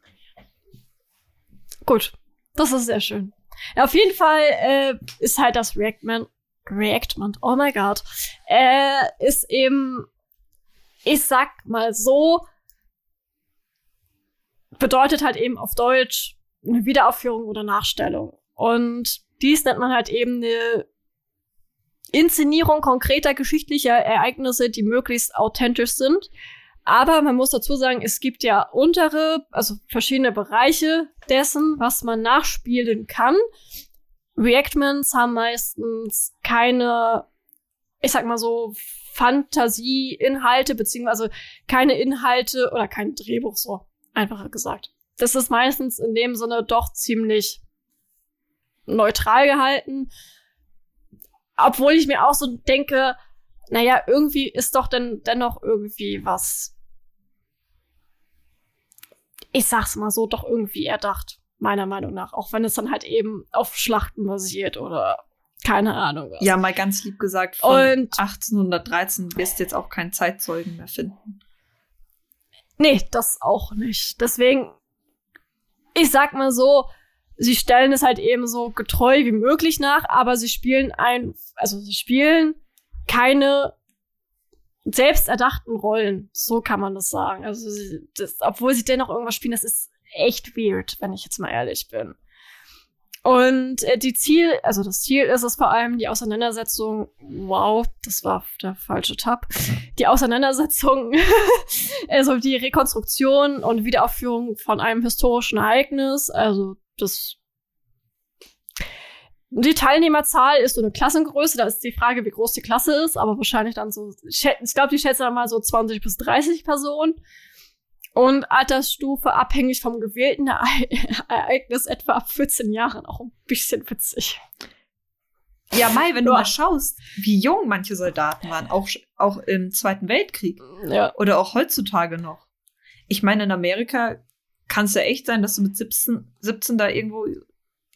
Gut. Das ist sehr schön. Ja, auf jeden Fall äh, ist halt das Reactment, Reactment, oh my god, äh, ist eben, ich sag mal so, bedeutet halt eben auf Deutsch eine Wiederaufführung oder Nachstellung. Und dies nennt man halt eben eine Inszenierung konkreter geschichtlicher Ereignisse, die möglichst authentisch sind. Aber man muss dazu sagen, es gibt ja untere, also verschiedene Bereiche dessen, was man nachspielen kann. Reactments haben meistens keine, ich sag mal so, Fantasieinhalte, beziehungsweise keine Inhalte oder kein Drehbuch, so einfacher gesagt. Das ist meistens in dem Sinne doch ziemlich neutral gehalten. Obwohl ich mir auch so denke, naja, irgendwie ist doch denn dennoch irgendwie was, ich sag's mal so, doch irgendwie erdacht, meiner Meinung nach. Auch wenn es dann halt eben auf Schlachten basiert oder keine Ahnung was. Ja, mal ganz lieb gesagt, von Und- 1813 wirst du jetzt auch keinen Zeitzeugen mehr finden. Nee, das auch nicht. Deswegen, ich sag mal so, sie stellen es halt eben so getreu wie möglich nach, aber sie spielen ein, also sie spielen keine selbst erdachten Rollen. So kann man das sagen. Also, das, obwohl sie dennoch irgendwas spielen, das ist echt weird, wenn ich jetzt mal ehrlich bin. Und äh, die Ziel, also das Ziel ist es vor allem die Auseinandersetzung, wow, das war der falsche Tab, die Auseinandersetzung, [LAUGHS] also die Rekonstruktion und Wiederaufführung von einem historischen Ereignis, also das die Teilnehmerzahl ist so eine Klassengröße, da ist die Frage, wie groß die Klasse ist, aber wahrscheinlich dann so, ich glaube, die schätzen dann mal so 20 bis 30 Personen. Und Altersstufe abhängig vom gewählten Ere- [LAUGHS] Ereignis etwa ab 14 Jahren. Auch ein bisschen witzig. Ja, Mai, wenn du Ja. mal schaust, wie jung manche Soldaten waren, auch, auch im Zweiten Weltkrieg Ja. oder auch heutzutage noch. Ich meine, in Amerika kann es ja echt sein, dass du mit 17, 17 da irgendwo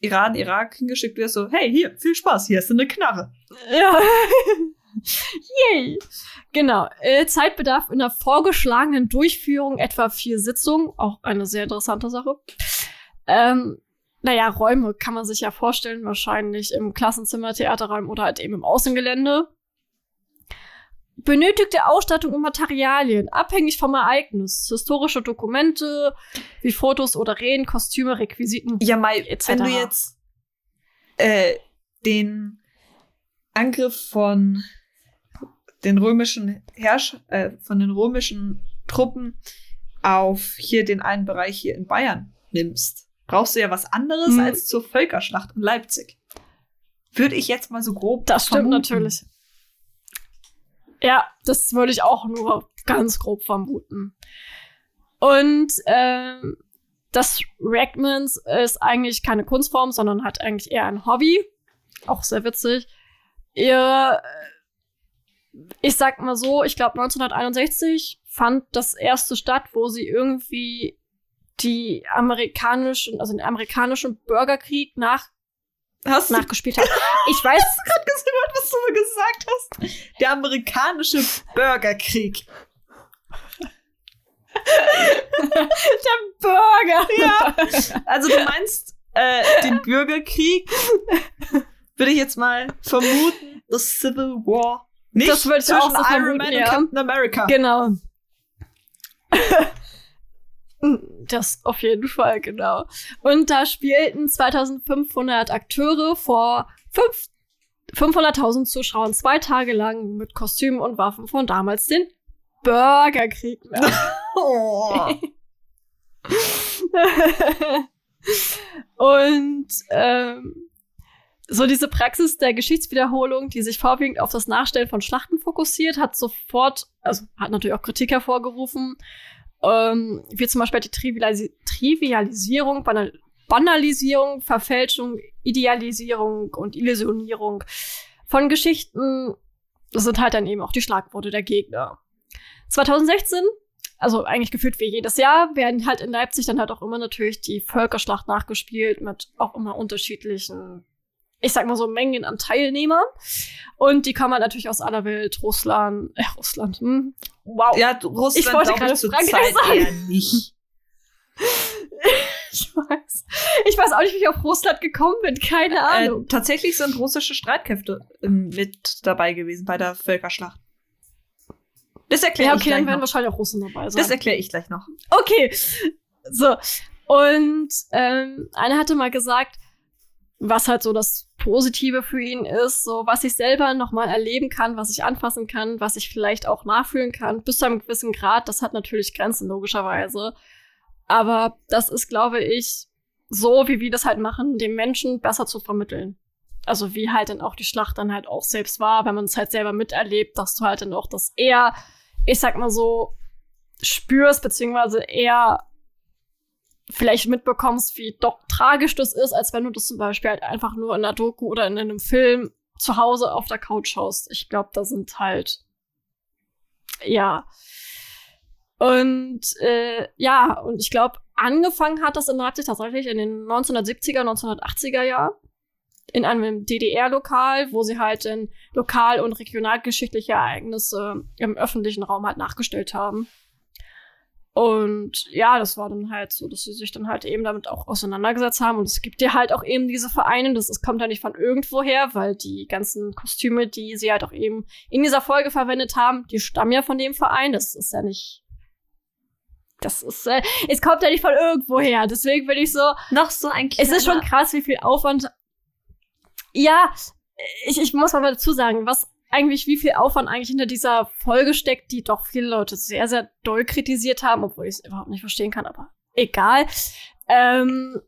Iran, Irak hingeschickt wirst, so, hey, hier, viel Spaß, hier ist eine Knarre. Ja. [LAUGHS] Yay. Genau. Äh, Zeitbedarf in der vorgeschlagenen Durchführung etwa vier Sitzungen. Auch eine sehr interessante Sache. Ähm, naja, Räume kann man sich ja vorstellen, wahrscheinlich im Klassenzimmer, Theaterraum oder halt eben im Außengelände. Benötigte Ausstattung und Materialien, abhängig vom Ereignis. Historische Dokumente, wie Fotos oder Reden, Kostüme, Requisiten. Ja, Mai, Etc. wenn du jetzt äh, den Angriff von den römischen Herrsch äh, von den römischen Truppen auf hier den einen Bereich hier in Bayern nimmst, brauchst du ja was anderes Mhm. als zur Völkerschlacht in Leipzig. Würde ich jetzt mal so grob Das stimmt vermuten. natürlich. Ja, das würde ich auch nur ganz grob vermuten. Und ähm, das Ragmans ist eigentlich keine Kunstform, sondern hat eigentlich eher ein Hobby. Auch sehr witzig. Ihr, äh, ich sag mal so, ich glaube 1961 fand das erste statt, wo sie irgendwie die amerikanischen, also den amerikanischen Bürgerkrieg nach, Hast nachgespielt hat. Ich weiß, gerade gehört, was du mir gesagt hast? Der amerikanische Bürgerkrieg. Burger. Ja. Also du meinst äh, den Bürgerkrieg? Würde ich jetzt mal vermuten. The Civil War. Nicht Das würde ich zwischen auch so Iron vermuten, Man ja. und Captain America. Genau. Das auf jeden Fall, genau. Und da spielten 2500 Akteure vor 500.000 Zuschauern zwei Tage lang mit Kostümen und Waffen von damals den Bürgerkrieg. [LAUGHS] Oh. und ähm, so diese Praxis der Geschichtswiederholung, die sich vorwiegend auf das Nachstellen von Schlachten fokussiert, hat sofort, also hat natürlich auch Kritik hervorgerufen, ähm, wie zum Beispiel die Trivialisi Trivialisierung, Banal Banalisierung, Verfälschung, Idealisierung und Illusionierung von Geschichten. Das sind halt dann eben auch die Schlagworte der Gegner. 2016 also eigentlich gefühlt wie jedes Jahr, werden halt in Leipzig dann halt auch immer natürlich die Völkerschlacht nachgespielt mit auch immer unterschiedlichen, ich sag mal so Mengen an Teilnehmern. Und die kommen halt natürlich aus aller Welt, Russland, äh, Russland, hm, wow. Ja, Russland Ich wollte gerade Frankreich Zeit sagen. nicht. [LAUGHS] Ich weiß. Ich weiß auch nicht, wie ich auf Russland gekommen bin, keine Äh, Ahnung. tatsächlich sind russische Streitkräfte ähm, mit dabei gewesen bei der Völkerschlacht. Das erkläre ja, ich okay, dann gleich werden noch. wahrscheinlich auch Russen dabei sein. Das erkläre ich gleich noch. Okay. So. Und ähm, einer hatte mal gesagt, was halt so das Positive für ihn ist, so was ich selber nochmal erleben kann, was ich anfassen kann, was ich vielleicht auch nachfühlen kann, bis zu einem gewissen Grad. Das hat natürlich Grenzen, logischerweise. Aber das ist, glaube ich, so, wie wir das halt machen, dem Menschen besser zu vermitteln. Also wie halt dann auch die Schlacht dann halt auch selbst war, wenn man es halt selber miterlebt, dass du halt dann auch das eher, ich sag mal so, spürst, beziehungsweise eher vielleicht mitbekommst, wie doch tragisch das ist, als wenn du das zum Beispiel halt einfach nur in einer Doku oder in einem Film zu Hause auf der Couch schaust. Ich glaube, da sind halt, ja. Und äh, ja, und ich glaube, angefangen hat das in Leipzig tatsächlich in den 1970er, 1980er Jahren in einem DDR-Lokal, wo sie halt in lokal- und regionalgeschichtliche Ereignisse im öffentlichen Raum halt nachgestellt haben. Und ja, das war dann halt so, dass sie sich dann halt eben damit auch auseinandergesetzt haben. Und es gibt ja halt auch eben diese Vereine, das, das kommt ja nicht von irgendwoher, weil die ganzen Kostüme, die sie halt auch eben in dieser Folge verwendet haben, die stammen ja von dem Verein. Das ist ja nicht das ist, äh, es kommt ja nicht von irgendwo her. Deswegen bin ich so, Noch so ein es ist schon krass, wie viel Aufwand. Ja, ich, ich muss mal dazu sagen, was eigentlich, wie viel Aufwand eigentlich hinter dieser Folge steckt, die doch viele Leute sehr, sehr doll kritisiert haben, obwohl ich es überhaupt nicht verstehen kann, aber egal. Ähm,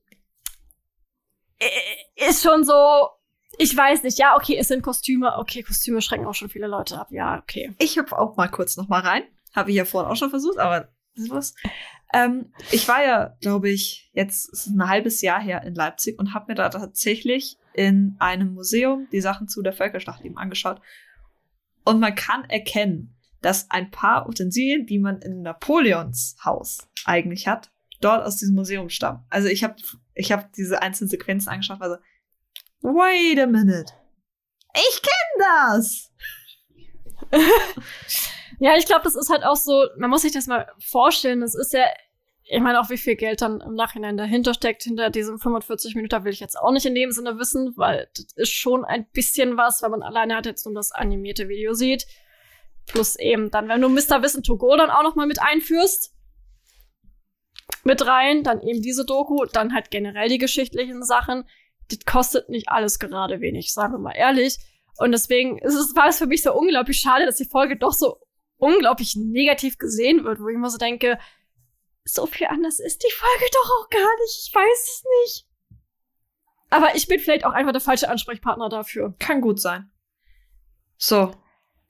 äh, ist schon so, ich weiß nicht, ja, okay, es sind Kostüme, okay, Kostüme schrecken auch schon viele Leute ab, ja, okay. Ich hüpfe auch mal kurz noch mal rein. Habe ich ja vorhin auch schon versucht, aber was. Ähm, ich war ja, glaube ich, jetzt ein halbes Jahr her in Leipzig und habe mir da tatsächlich in einem Museum die Sachen zu der Völkerschlacht eben angeschaut. Und man kann erkennen, dass ein paar Utensilien, die man in Napoleons Haus eigentlich hat, dort aus diesem Museum stammen. Also ich habe ich hab diese einzelnen Sequenzen angeschaut, also wait a minute. Ich kenne das. [LAUGHS] Ja, ich glaube, das ist halt auch so, man muss sich das mal vorstellen, das ist ja, ich meine auch, wie viel Geld dann im Nachhinein dahinter steckt, hinter diesem 45 Minuten will ich jetzt auch nicht in dem Sinne wissen, weil das ist schon ein bisschen was, weil man alleine halt jetzt nur das animierte Video sieht. Plus eben dann, wenn du Mr. Wissen to go dann auch noch mal mit einführst, mit rein, dann eben diese Doku, dann halt generell die geschichtlichen Sachen, das kostet nicht alles gerade wenig, sagen wir mal ehrlich. Und deswegen ist es, war es für mich so unglaublich schade, dass die Folge doch so unglaublich negativ gesehen wird, wo ich immer so denke, so viel anders ist die Folge doch auch gar nicht. Ich weiß es nicht. Aber ich bin vielleicht auch einfach der falsche Ansprechpartner dafür. Kann gut sein. So.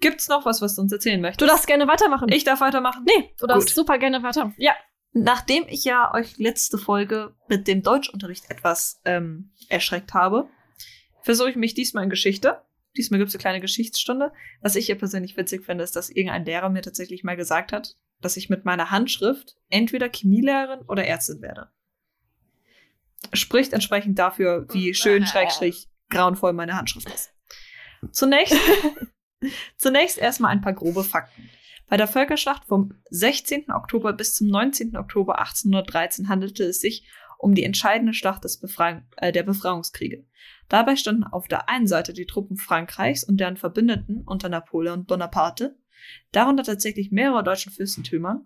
Gibt's noch was, was du uns erzählen möchtest? Du darfst gerne weitermachen. ich darf weitermachen? nee, du darfst Gut. super gerne weiter. Ja. Nachdem ich ja euch letzte Folge mit dem Deutschunterricht etwas ähm, erschreckt habe, versuche ich mich diesmal in Geschichte. Diesmal gibt's eine kleine Geschichtsstunde. Was ich hier persönlich witzig finde, ist, dass irgendein Lehrer mir tatsächlich mal gesagt hat, dass ich mit meiner Handschrift entweder Chemielehrerin oder Ärztin werde. Spricht entsprechend dafür, wie schön, schrägstrich, grauenvoll meine Handschrift ist. Zunächst, [LAUGHS] zunächst erstmal ein paar grobe Fakten. Bei der Völkerschlacht vom 16. Oktober bis zum 19. Oktober 1813 handelte es sich um die entscheidende Schlacht des Befreiung, äh, der Befreiungskriege. Dabei standen auf der einen Seite die Truppen Frankreichs und deren Verbündeten unter Napoleon Bonaparte, darunter tatsächlich mehrere deutschen Fürstentümer,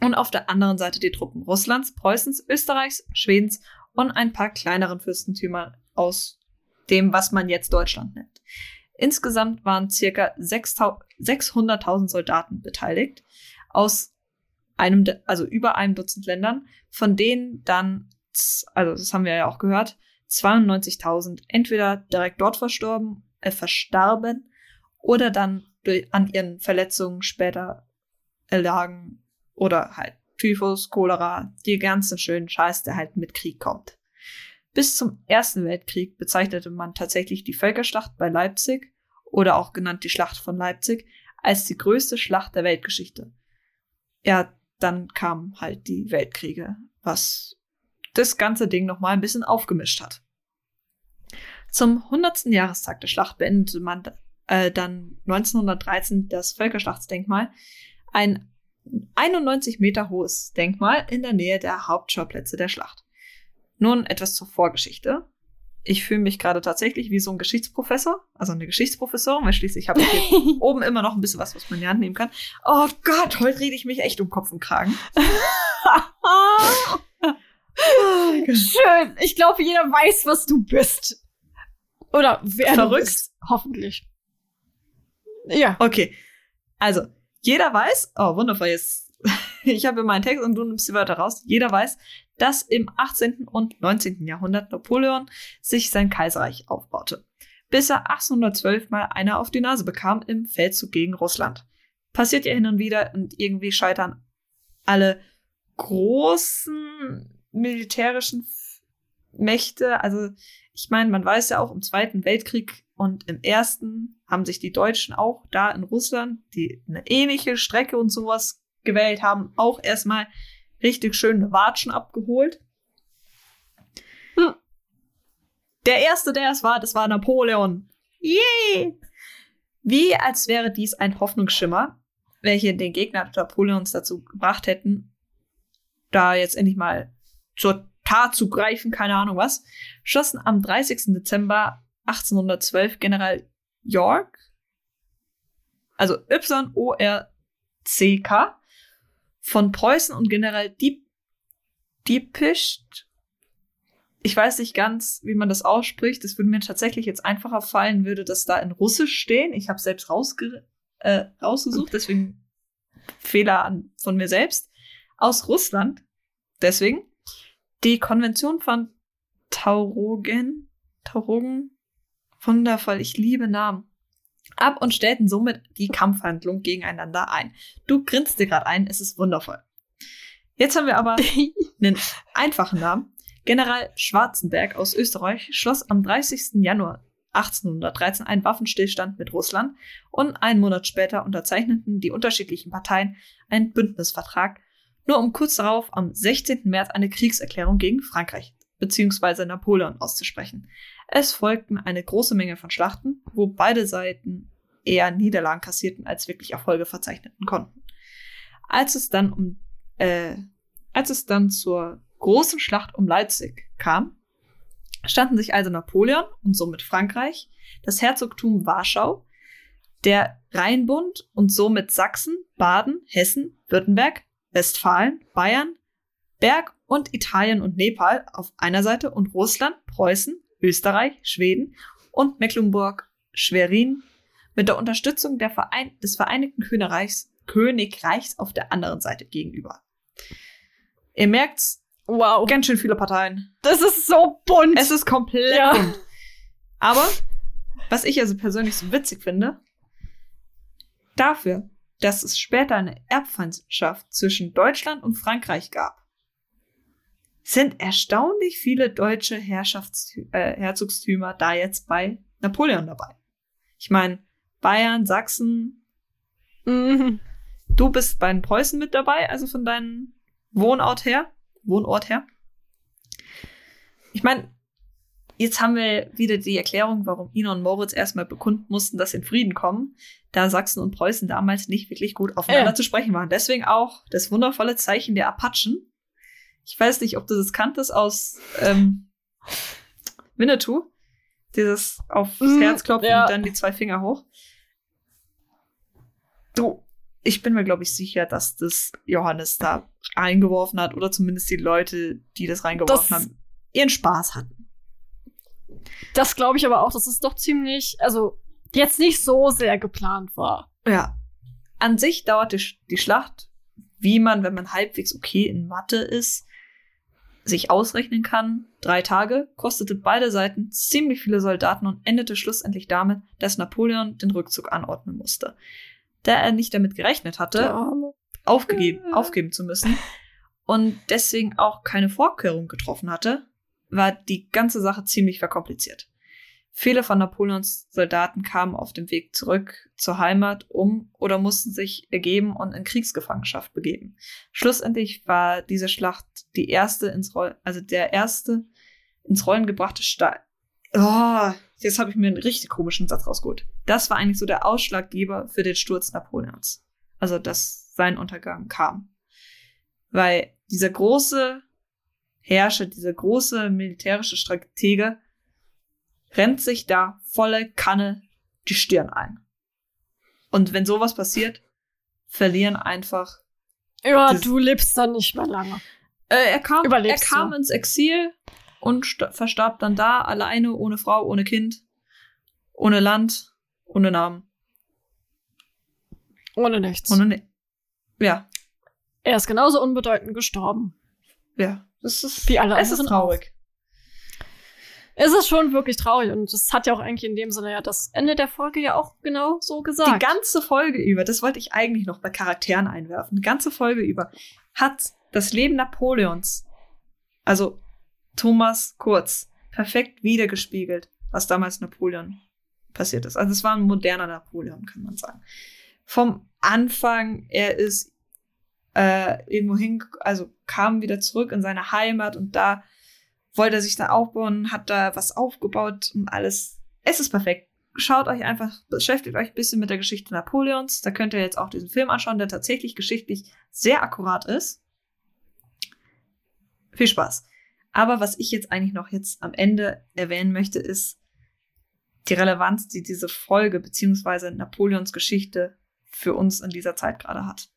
und auf der anderen Seite die Truppen Russlands, Preußens, Österreichs, Schwedens und ein paar kleineren Fürstentümer aus dem, was man jetzt Deutschland nennt. Insgesamt waren circa 6000 600.000 Soldaten beteiligt aus einem, also über einem Dutzend Ländern, von denen dann, also das haben wir ja auch gehört, 92.000 entweder direkt dort verstorben, äh, verstarben oder dann durch, an ihren Verletzungen später erlagen oder halt Typhus, Cholera, die ganzen schönen Scheiß, der halt mit Krieg kommt. Bis zum Ersten Weltkrieg bezeichnete man tatsächlich die Völkerschlacht bei Leipzig oder auch genannt die Schlacht von Leipzig als die größte Schlacht der Weltgeschichte. Ja, dann kamen halt die Weltkriege, was das ganze Ding noch mal ein bisschen aufgemischt hat. Zum 100. Jahrestag der Schlacht beendete man äh, dann 1913 das Völkerschlachtsdenkmal, ein 91 Meter hohes Denkmal in der Nähe der Hauptschauplätze der Schlacht. Nun etwas zur Vorgeschichte. Ich fühle mich gerade tatsächlich wie so ein Geschichtsprofessor, also eine Geschichtsprofessorin, weil schließlich habe ich hier [LAUGHS] oben immer noch ein bisschen was, was man in die Hand nehmen kann. Oh Gott, heute rede ich mich echt um Kopf und Kragen. [LAUGHS] Schön. Ich glaube, jeder weiß, was du bist. Oder wer du Verrückt? bist. Hoffentlich. Ja. Okay, also jeder weiß, oh wundervoll, jetzt, [LAUGHS] ich habe meinen Text und du nimmst die Wörter raus. Jeder weiß, dass im 18. und 19. Jahrhundert Napoleon sich sein Kaiserreich aufbaute, bis er 1812 mal einer auf die Nase bekam im Feldzug gegen Russland. Passiert ja hin und wieder und irgendwie scheitern alle großen militärischen Mächte. Also ich meine, man weiß ja auch im Zweiten Weltkrieg und im Ersten haben sich die Deutschen auch da in Russland, die eine ähnliche Strecke und sowas gewählt haben, auch erstmal richtig schöne Watschen abgeholt. Hm. Der erste, der es war, das war Napoleon. Yay! Wie als wäre dies ein Hoffnungsschimmer, welche den Gegner Napoleons dazu gebracht hätten, da jetzt endlich mal zur Tat zu greifen, keine Ahnung was, schossen am 30. Dezember 1812 General York, also Y-O-R-C-K, von Preußen und General Diep, Diepischt. Ich weiß nicht ganz, wie man das ausspricht. Es würde mir tatsächlich jetzt einfacher fallen, würde das da in Russisch stehen. Ich habe selbst rausge äh, rausgesucht, deswegen Fehler an, von mir selbst. Aus Russland. Deswegen. Die Konvention von Taurogen. Taurogen. Wundervoll. Ich liebe Namen. Ab und stellten somit die Kampfhandlung gegeneinander ein. Du grinst dir gerade ein, es ist wundervoll. Jetzt haben wir aber [LAUGHS] einen einfachen Namen. General Schwarzenberg aus Österreich schloss am 30. Januar 1813 einen Waffenstillstand mit Russland und einen Monat später unterzeichneten die unterschiedlichen Parteien einen Bündnisvertrag, nur um kurz darauf am 16. März eine Kriegserklärung gegen Frankreich bzw. Napoleon auszusprechen. Es folgten eine große Menge von Schlachten, wo beide Seiten eher Niederlagen kassierten als wirklich Erfolge verzeichneten konnten. Als es dann um äh, als es dann zur großen Schlacht um Leipzig kam, standen sich also Napoleon und somit Frankreich, das Herzogtum Warschau, der Rheinbund und somit Sachsen, Baden, Hessen, Württemberg, Westfalen, Bayern, Berg und Italien und Nepal auf einer Seite und Russland, Preußen, Österreich, Schweden und Mecklenburg, Schwerin mit der Unterstützung der Verein des Vereinigten Königreichs, Königreichs auf der anderen Seite gegenüber. Ihr merkt's, Wow. ganz schön viele Parteien. Das ist so bunt. Es ist komplett Ja. bunt. Aber was ich also persönlich so witzig finde, dafür, dass es später eine Erbfeindschaft zwischen Deutschland und Frankreich gab, sind erstaunlich viele deutsche Herrschafts äh, Herzogstümer da jetzt bei Napoleon dabei. Ich meine, Bayern, Sachsen, Mhm. du bist bei den Preußen mit dabei, also von deinem Wohnort her, Wohnort her. Ich meine, jetzt haben wir wieder die Erklärung, warum Ina und Moritz erstmal bekunden mussten, dass sie in Frieden kommen, da Sachsen und Preußen damals nicht wirklich gut aufeinander Ja. zu sprechen waren. Deswegen auch das wundervolle Zeichen der Apachen. Ich weiß nicht, ob du das kanntest aus ähm, Winnetou. Dieses aufs Mhm, Herz klopfen ja. und dann die zwei Finger hoch. Du, ich bin mir, glaube ich, sicher, dass das Johannes da reingeworfen hat oder zumindest die Leute, die das reingeworfen Das- haben, ihren Spaß hatten. Das glaube ich aber auch, dass es doch ziemlich, also jetzt nicht so sehr geplant war. Ja. An sich dauert die, die Schlacht, wie man, wenn man halbwegs okay in Mathe ist, sich ausrechnen kann. Drei Tage, kostete beide Seiten ziemlich viele Soldaten und endete schlussendlich damit, dass Napoleon den Rückzug anordnen musste. Da er nicht damit gerechnet hatte, aufgegeben, aufgeben zu müssen und deswegen auch keine Vorkehrung getroffen hatte, war die ganze Sache ziemlich verkompliziert. Viele von Napoleons Soldaten kamen auf dem Weg zurück zur Heimat um oder mussten sich ergeben und in Kriegsgefangenschaft begeben. Schlussendlich war diese Schlacht die erste ins Roll, also der erste ins Rollen gebrachte Stahl. Oh, jetzt habe ich mir einen richtig komischen Satz rausgeholt. Das war eigentlich so der Ausschlaggeber für den Sturz Napoleons. Also, dass sein Untergang kam. Weil dieser große Herrscher, dieser große militärische Stratege rennt sich da volle Kanne die Stirn ein. Und wenn sowas passiert, verlieren einfach. Ja, du lebst dann nicht mehr lange. Äh, er kam, er kam du. ins Exil und sta- verstarb dann da, alleine, ohne Frau, ohne Kind, ohne Land, ohne Namen, Ohne nichts. ohne. Ne ja, er ist genauso unbedeutend gestorben. ja. Das ist, Wie alle es ist traurig. Es ist schon wirklich traurig und das hat ja auch eigentlich in dem Sinne ja das Ende der Folge ja auch genau so gesagt. Die ganze Folge über, das wollte ich eigentlich noch bei Charakteren einwerfen, die ganze Folge über hat das Leben Napoleons, also Thomas Kurz, perfekt wiedergespiegelt, was damals Napoleon passiert ist. Also es war ein moderner Napoleon, kann man sagen. Vom Anfang, er ist äh, irgendwo hin, also kam wieder zurück in seine Heimat und da wollte er sich da aufbauen, hat da was aufgebaut und alles. Es ist perfekt. Schaut euch einfach, beschäftigt euch ein bisschen mit der Geschichte Napoleons. Da könnt ihr jetzt auch diesen Film anschauen, der tatsächlich geschichtlich sehr akkurat ist. Viel Spaß. Aber was ich jetzt eigentlich noch jetzt am Ende erwähnen möchte, ist die Relevanz, die diese Folge beziehungsweise Napoleons Geschichte für uns in dieser Zeit gerade hat.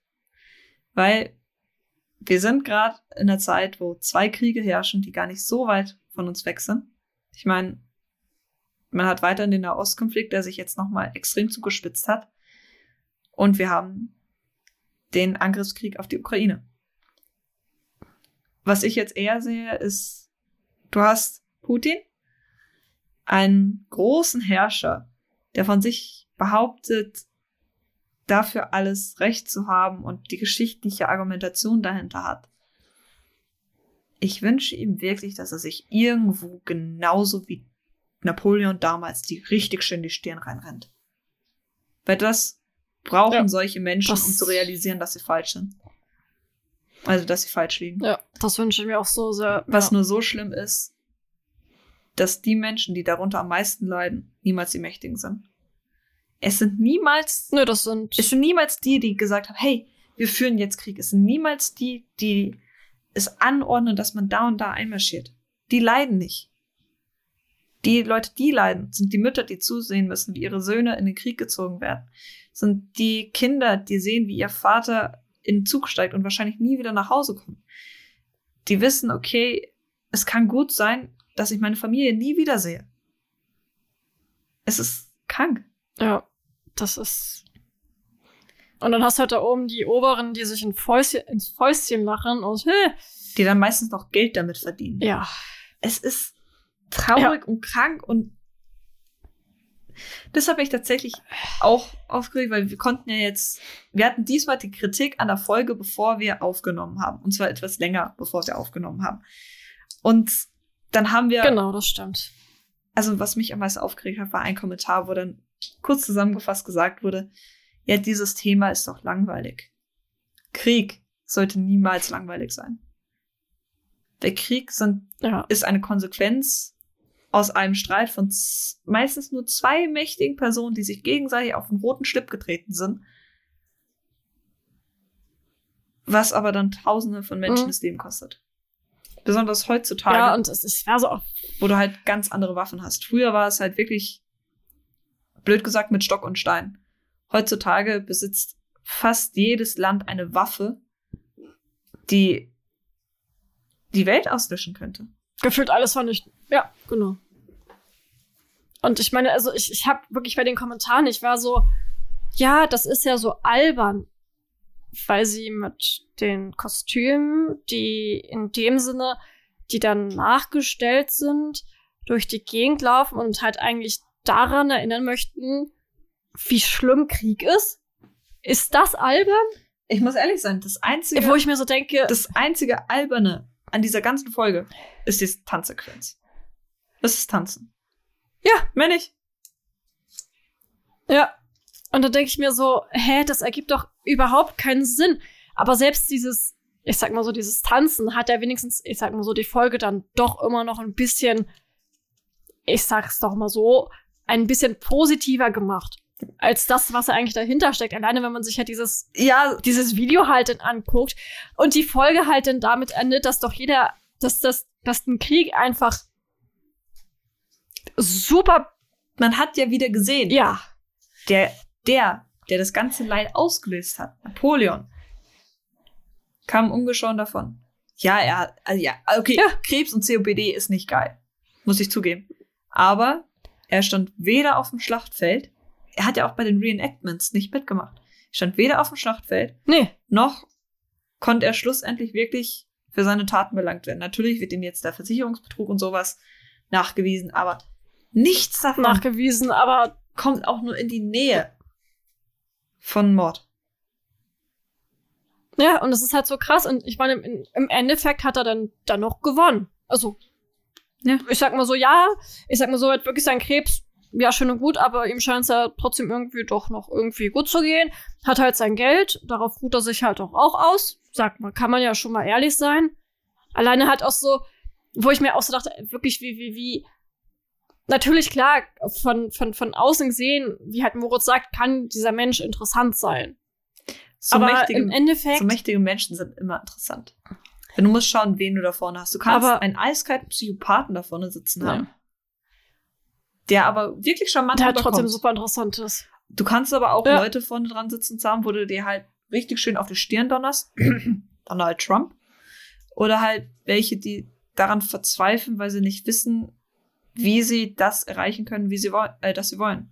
Weil wir sind gerade in einer Zeit, wo zwei Kriege herrschen, die gar nicht so weit von uns weg sind. Ich meine, man hat weiterhin den Nahostkonflikt, der sich jetzt nochmal extrem zugespitzt hat. Und wir haben den Angriffskrieg auf die Ukraine. Was ich jetzt eher sehe, ist, du hast Putin, einen großen Herrscher, der von sich behauptet, dafür alles Recht zu haben und die geschichtliche Argumentation dahinter hat. Ich wünsche ihm wirklich, dass er sich irgendwo genauso wie Napoleon damals die richtig schön die Stirn reinrennt. Weil das brauchen Ja, solche Menschen, das- um zu realisieren, dass sie falsch sind. Also, dass sie falsch liegen. Ja, das wünsche ich mir auch so sehr. Was ja. nur so schlimm ist, dass die Menschen, die darunter am meisten leiden, niemals die Mächtigen sind. Es sind niemals, Nö, das sind. es sind niemals die, die gesagt haben, hey, wir führen jetzt Krieg. Es sind niemals die, die es anordnen, dass man da und da einmarschiert. Die leiden nicht. Die Leute, die leiden, sind die Mütter, die zusehen müssen, wie ihre Söhne in den Krieg gezogen werden. Sind die Kinder, die sehen, wie ihr Vater in den Zug steigt und wahrscheinlich nie wieder nach Hause kommt. Die wissen, okay, es kann gut sein, dass ich meine Familie nie wiedersehe. Es ist krank. Ja, das ist. Und dann hast du halt da oben die Oberen, die sich Fäustchen, ins Fäustchen lachen und hä, [LAUGHS] Die dann meistens noch Geld damit verdienen. ja. es ist traurig und krank und das habe ich tatsächlich auch aufgeregt, weil wir konnten ja jetzt, wir hatten diesmal die Kritik an der Folge, bevor wir aufgenommen haben. Und zwar etwas länger, bevor wir aufgenommen haben. Und dann haben wir, Genau, das stimmt. also was mich am meisten aufgeregt hat, war ein Kommentar, wo dann kurz zusammengefasst gesagt wurde, ja, dieses Thema ist doch langweilig. Krieg sollte niemals langweilig sein. Der Krieg sind Ja. ist eine Konsequenz aus einem Streit von meistens nur zwei mächtigen Personen, die sich gegenseitig auf den roten Schlipp getreten sind. Was aber dann Tausende von Menschen Mhm. das Leben kostet. Besonders heutzutage, Ja, und es ist, war so auch, wo du halt ganz andere Waffen hast. Früher war es halt wirklich, blöd gesagt, mit Stock und Stein. Heutzutage besitzt fast jedes Land eine Waffe, die die Welt auslöschen könnte. gefühlt alles vernichten. Ja, genau. Und ich meine, also ich, ich habe wirklich bei den Kommentaren, ich war so, ja, das ist ja so albern, weil sie mit den Kostümen, die in dem Sinne, die dann nachgestellt sind, durch die Gegend laufen und halt eigentlich daran erinnern möchten, wie schlimm Krieg ist. Ist das albern? Ich muss ehrlich sein, das einzige, Wo ich mir so denke, das einzige alberne an dieser ganzen Folge ist die Tanzsequenz. Das ist Tanzen. Ja. Mehr nicht. Ja. Und dann denke ich mir so, hä, das ergibt doch überhaupt keinen Sinn. Aber selbst dieses, ich sag mal so, dieses Tanzen hat ja wenigstens, ich sag mal so, die Folge dann doch immer noch ein bisschen, ich sag's doch mal so, ein bisschen positiver gemacht. Als das, was er eigentlich dahinter steckt. Alleine, wenn man sich halt dieses, Ja, dieses Video halt dann anguckt und die Folge halt dann damit endet, dass doch jeder, dass das, dass ein Krieg einfach super, man hat ja wieder gesehen, ja, der, der, der das ganze Leid ausgelöst hat, Napoleon, kam ungeschoren davon. Ja, er hat, also ja, okay, Ja. Krebs und COPD ist nicht geil. Muss ich zugeben. Aber er stand weder auf dem Schlachtfeld, er hat ja auch bei den Reenactments nicht mitgemacht. Er stand weder auf dem Schlachtfeld, nee, noch konnte er schlussendlich wirklich für seine Taten belangt werden. Natürlich wird ihm jetzt der Versicherungsbetrug und sowas nachgewiesen, aber nichts davon nachgewiesen, aber kommt auch nur in die Nähe von Mord. Ja, und es ist halt so krass. Und ich meine, im, im Endeffekt hat er dann, dann noch gewonnen. Also, Ja. ich sag mal so, ja, ich sag mal so, hat wirklich seinen Krebs, ja, schön und gut, aber ihm scheint es ja trotzdem irgendwie doch noch irgendwie gut zu gehen. Hat halt sein Geld, darauf ruht er sich halt auch, auch aus. Sagt man, kann man ja schon mal ehrlich sein. Alleine halt auch so, wo ich mir auch so dachte, wirklich, wie, wie, wie, natürlich klar, von, von, von außen gesehen, wie halt Moritz sagt, kann dieser Mensch interessant sein. So, aber mächtige, im Endeffekt. so mächtige Menschen sind immer interessant. Denn du musst schauen, wen du da vorne hast. Du kannst Aber- einen eiskalten Psychopathen da vorne sitzen Ja. haben, der aber wirklich charmant Der hat trotzdem super interessantes. Du kannst aber auch Ja. Leute vorne dran sitzen haben, wo du dir halt richtig schön auf die Stirn donnerst. [CLEARS THROAT] Donald Trump. Oder halt welche, die daran verzweifeln, weil sie nicht wissen, wie sie das erreichen können, wie sie wollen, äh, das sie wollen.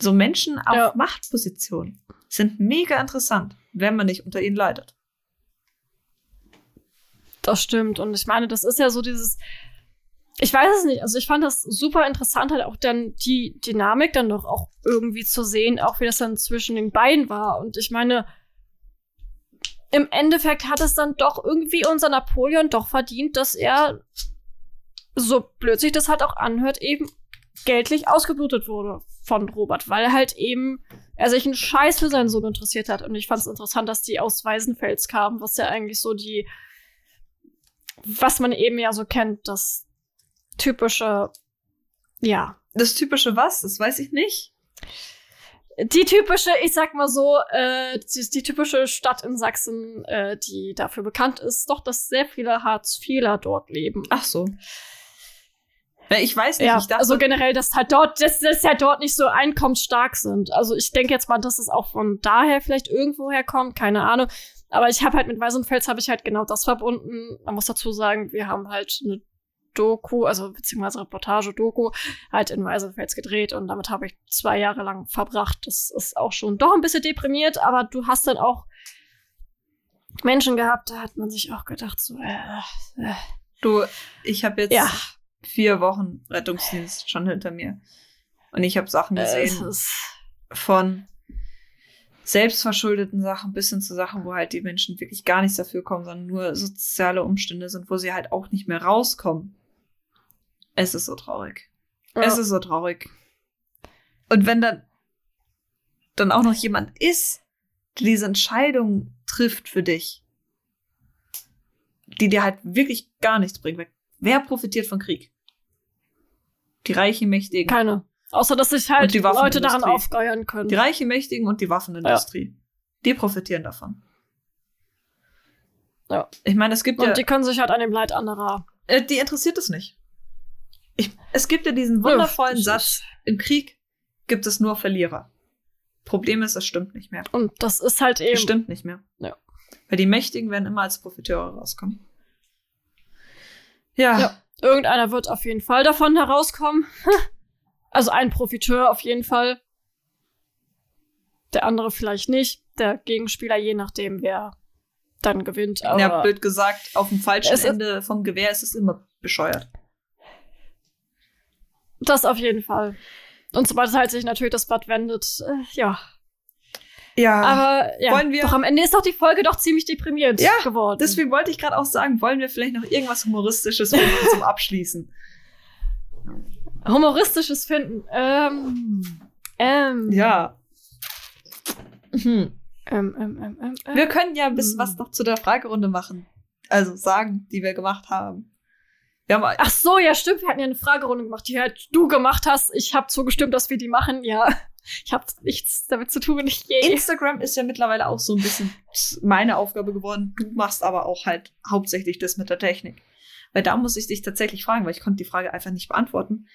So Menschen auf Ja. Machtpositionen sind mega interessant, wenn man nicht unter ihnen leidet. Das stimmt. Und ich meine, das ist ja so dieses. Ich weiß es nicht. Also ich fand das super interessant, halt auch dann die Dynamik dann doch auch irgendwie zu sehen, auch wie das dann zwischen den beiden war. Und ich meine, im Endeffekt hat es dann doch irgendwie unser Napoleon doch verdient, dass er, so blöd sich das halt auch anhört, eben geldlich ausgeblutet wurde von Robert, weil halt eben er sich einen Scheiß für seinen Sohn interessiert hat. Und ich fand es interessant, dass die aus Weißenfels kamen, was ja eigentlich so die was man eben ja so kennt, das typische, ja, Das typische was? Das weiß ich nicht. die typische, ich sag mal so, äh, die, die typische Stadt in Sachsen, äh, die dafür bekannt ist, doch, dass sehr viele Hartz-IVler dort leben. Ach so. Ich weiß nicht. ja, ich dachte, also generell, dass halt dort, dass, dass ja dort nicht so einkommensstark sind. Also ich denke jetzt mal, dass es auch von daher vielleicht irgendwo herkommt, keine Ahnung. Aber ich habe halt mit Weißenfels habe ich halt genau das verbunden. Man muss dazu sagen, wir haben halt eine Doku, also beziehungsweise Reportage-Doku, halt in Weißenfels gedreht und damit habe ich zwei Jahre lang verbracht. Das ist auch schon doch ein bisschen deprimiert, aber du hast dann auch Menschen gehabt, da hat man sich auch gedacht, so, äh, äh, du, ich habe jetzt ja, vier Wochen Rettungsdienst schon hinter mir. Und ich habe Sachen äh, es gesehen ist, von selbstverschuldeten Sachen bis hin zu Sachen, wo halt die Menschen wirklich gar nichts dafür kommen, sondern nur soziale Umstände sind, wo sie halt auch nicht mehr rauskommen. Es ist so traurig. Es ja. ist so traurig. Und wenn dann, dann auch noch jemand ist, der diese Entscheidung trifft für dich, die dir halt wirklich gar nichts bringt. Wer profitiert von Krieg? Die reichen Mächtigen. keine. Außer, dass sich halt Und die Leute daran aufgeiern können. Die reichen Mächtigen und die Waffenindustrie. Die profitieren davon. Ja. Ich meine, es gibt Und ja. die können sich halt an dem Leid anderer. Äh, die interessiert es nicht. Ich, es gibt ja diesen wundervollen das Satz: Im Krieg gibt es nur Verlierer. Problem ist, es stimmt nicht mehr. Und das ist halt Es eben. stimmt nicht mehr. Ja. Weil die Mächtigen werden immer als Profiteure rauskommen. Ja. Ja. Irgendeiner wird auf jeden Fall davon herauskommen. [LAUGHS] Also ein Profiteur auf jeden Fall. Der andere vielleicht nicht. Der Gegenspieler, je nachdem, wer dann gewinnt. Aber ja, blöd gesagt, auf dem falschen Es Ende vom Gewehr ist es immer bescheuert. das auf jeden Fall. Und sobald halt sich natürlich das Blatt wendet, äh, ja. Ja. Aber ja, Wollen wir- doch am Ende ist doch die Folge doch ziemlich deprimierend Ja, geworden. Deswegen wollte ich gerade auch sagen, wollen wir vielleicht noch irgendwas Humoristisches [LAUGHS] zum Abschließen? Humoristisches Finden. Ähm. Ähm. Ja. Mhm. Ähm, ähm, ähm, ähm. Wir können ja ein bisschen Hm. was noch zu der Fragerunde machen. Also sagen, die wir gemacht haben. Wir haben Ach so, ja, stimmt. Wir hatten ja eine Fragerunde gemacht, die halt du gemacht hast. Ich habe zugestimmt, dass wir die machen. Ja, ich habe nichts damit zu tun, wenn ich je. Instagram ist ja mittlerweile auch so ein bisschen meine Aufgabe geworden. Du machst aber auch halt hauptsächlich das mit der Technik. Weil da muss ich dich tatsächlich fragen, weil ich konnte die Frage einfach nicht beantworten.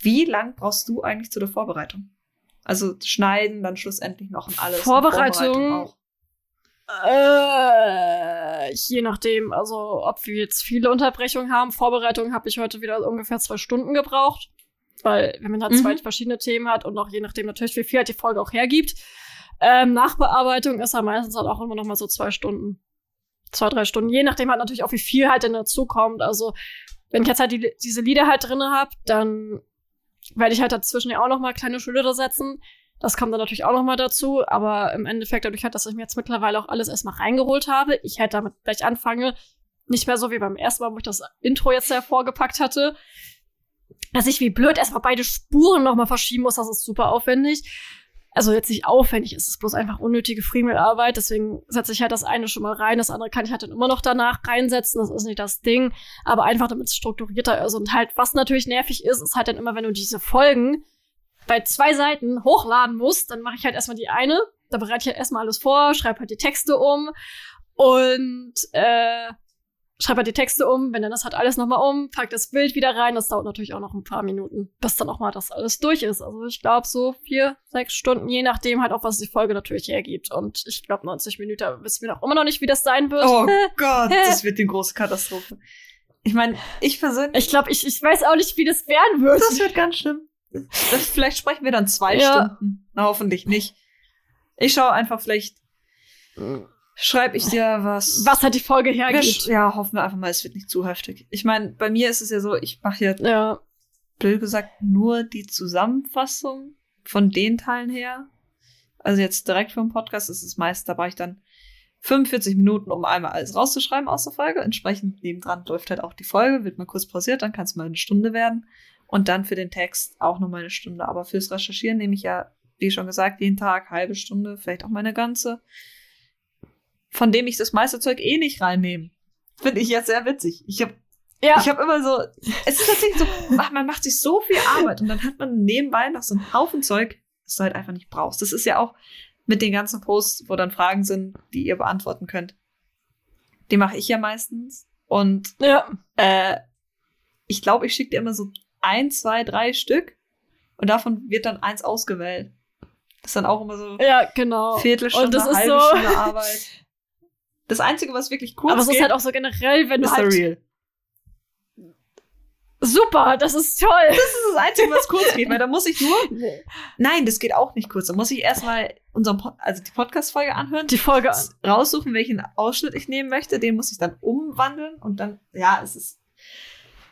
Wie lang brauchst du eigentlich zu der Vorbereitung? Also schneiden, dann schlussendlich noch und alles. und Vorbereitung? auch. Äh, je nachdem, also ob wir jetzt viele Unterbrechungen haben. Vorbereitung habe ich heute wieder ungefähr zwei Stunden gebraucht. Weil, wenn man halt Mhm. zwei verschiedene Themen hat und auch je nachdem natürlich, wie viel halt die Folge auch hergibt. Ähm, Nachbearbeitung ist halt meistens halt auch immer noch mal so zwei Stunden. Zwei, drei Stunden. Je nachdem halt natürlich auch, wie viel halt denn dazu kommt. Also, wenn ich jetzt halt die, diese Lieder halt drinne habe, dann werde ich halt dazwischen ja auch noch mal kleine Schilder setzen. Das kommt dann natürlich auch noch mal dazu, aber im Endeffekt dadurch halt, dass ich mir jetzt mittlerweile auch alles erstmal reingeholt habe, ich halt damit gleich anfange, nicht mehr so wie beim ersten Mal, wo ich das Intro jetzt hervorgepackt hatte, dass ich wie blöd erstmal beide Spuren noch mal verschieben muss, das ist super aufwendig. Also jetzt nicht aufwendig, es ist bloß einfach unnötige Friemelarbeit, deswegen setze ich halt das eine schon mal rein, das andere kann ich halt dann immer noch danach reinsetzen, das ist nicht das Ding, aber einfach damit es strukturierter ist und halt, was natürlich nervig ist, ist halt dann immer, wenn du diese Folgen bei zwei Seiten hochladen musst, dann mache ich halt erstmal die eine, da bereite ich halt erstmal alles vor, schreibe halt die Texte um und äh, schreibe halt die Texte um, wenn dann das halt alles nochmal um, pack das Bild wieder rein. Das dauert natürlich auch noch ein paar Minuten, bis dann auch mal das alles durch ist. Also ich glaube so vier, sechs Stunden, je nachdem halt auch, was die Folge natürlich hergibt. Und ich glaube 90 Minuten wissen wir noch immer noch nicht, wie das sein wird. Oh [LAUGHS] Gott, das wird die große Katastrophe. Ich meine, ich persönlich, Ich glaube, ich, ich weiß auch nicht, wie das werden wird. das wird ganz schlimm. Das, vielleicht sprechen wir dann zwei Ja. Stunden. Na, hoffentlich nicht. Ich schaue einfach, vielleicht schreibe ich dir was. was halt die Folge hergibt. Ja, hoffen wir einfach mal, es wird nicht zu heftig. Ich meine, bei mir ist es ja so, ich mache ja, Ja. blöd gesagt, nur die Zusammenfassung von den Teilen her. Also jetzt direkt vom Podcast ist es meist, da brauche ich dann 45 Minuten, um einmal alles rauszuschreiben aus der Folge. Entsprechend nebendran läuft halt auch die Folge, wird mal kurz pausiert, dann kann es mal eine Stunde werden. Und dann für den Text auch nochmal eine Stunde. Aber fürs Recherchieren nehme ich ja, wie schon gesagt, jeden Tag halbe Stunde, vielleicht auch mal eine ganze. Von dem ich das meiste Zeug eh nicht reinnehme. Finde ich jetzt sehr witzig. Ich habe Ja. ich habe immer so, es ist tatsächlich so, ach, [LAUGHS] man macht sich so viel Arbeit und dann hat man nebenbei noch so einen Haufen Zeug, das du halt einfach nicht brauchst. Das ist ja auch mit den ganzen Posts, wo dann Fragen sind, die ihr beantworten könnt. Die mache ich ja meistens. Und ja. äh, ich glaube, ich schicke dir immer so ein, zwei, drei Stück und davon wird dann eins ausgewählt. Das ist dann auch immer so Ja, genau. Viertelstunde, Und das ist halbe so- Stunde Arbeit. [LAUGHS] Das Einzige, was wirklich kurz Aber es ist halt auch so generell, wenn du halt. Real. Super, das ist toll. Das ist das Einzige, was kurz geht, weil da muss ich nur [LAUGHS] Nein, das geht auch nicht kurz. Da muss ich erstmal unseren Pod also die Podcast-Folge anhören, Die Folge. raussuchen, welchen Ausschnitt ich nehmen möchte. Den muss ich dann umwandeln und dann, ja, es ist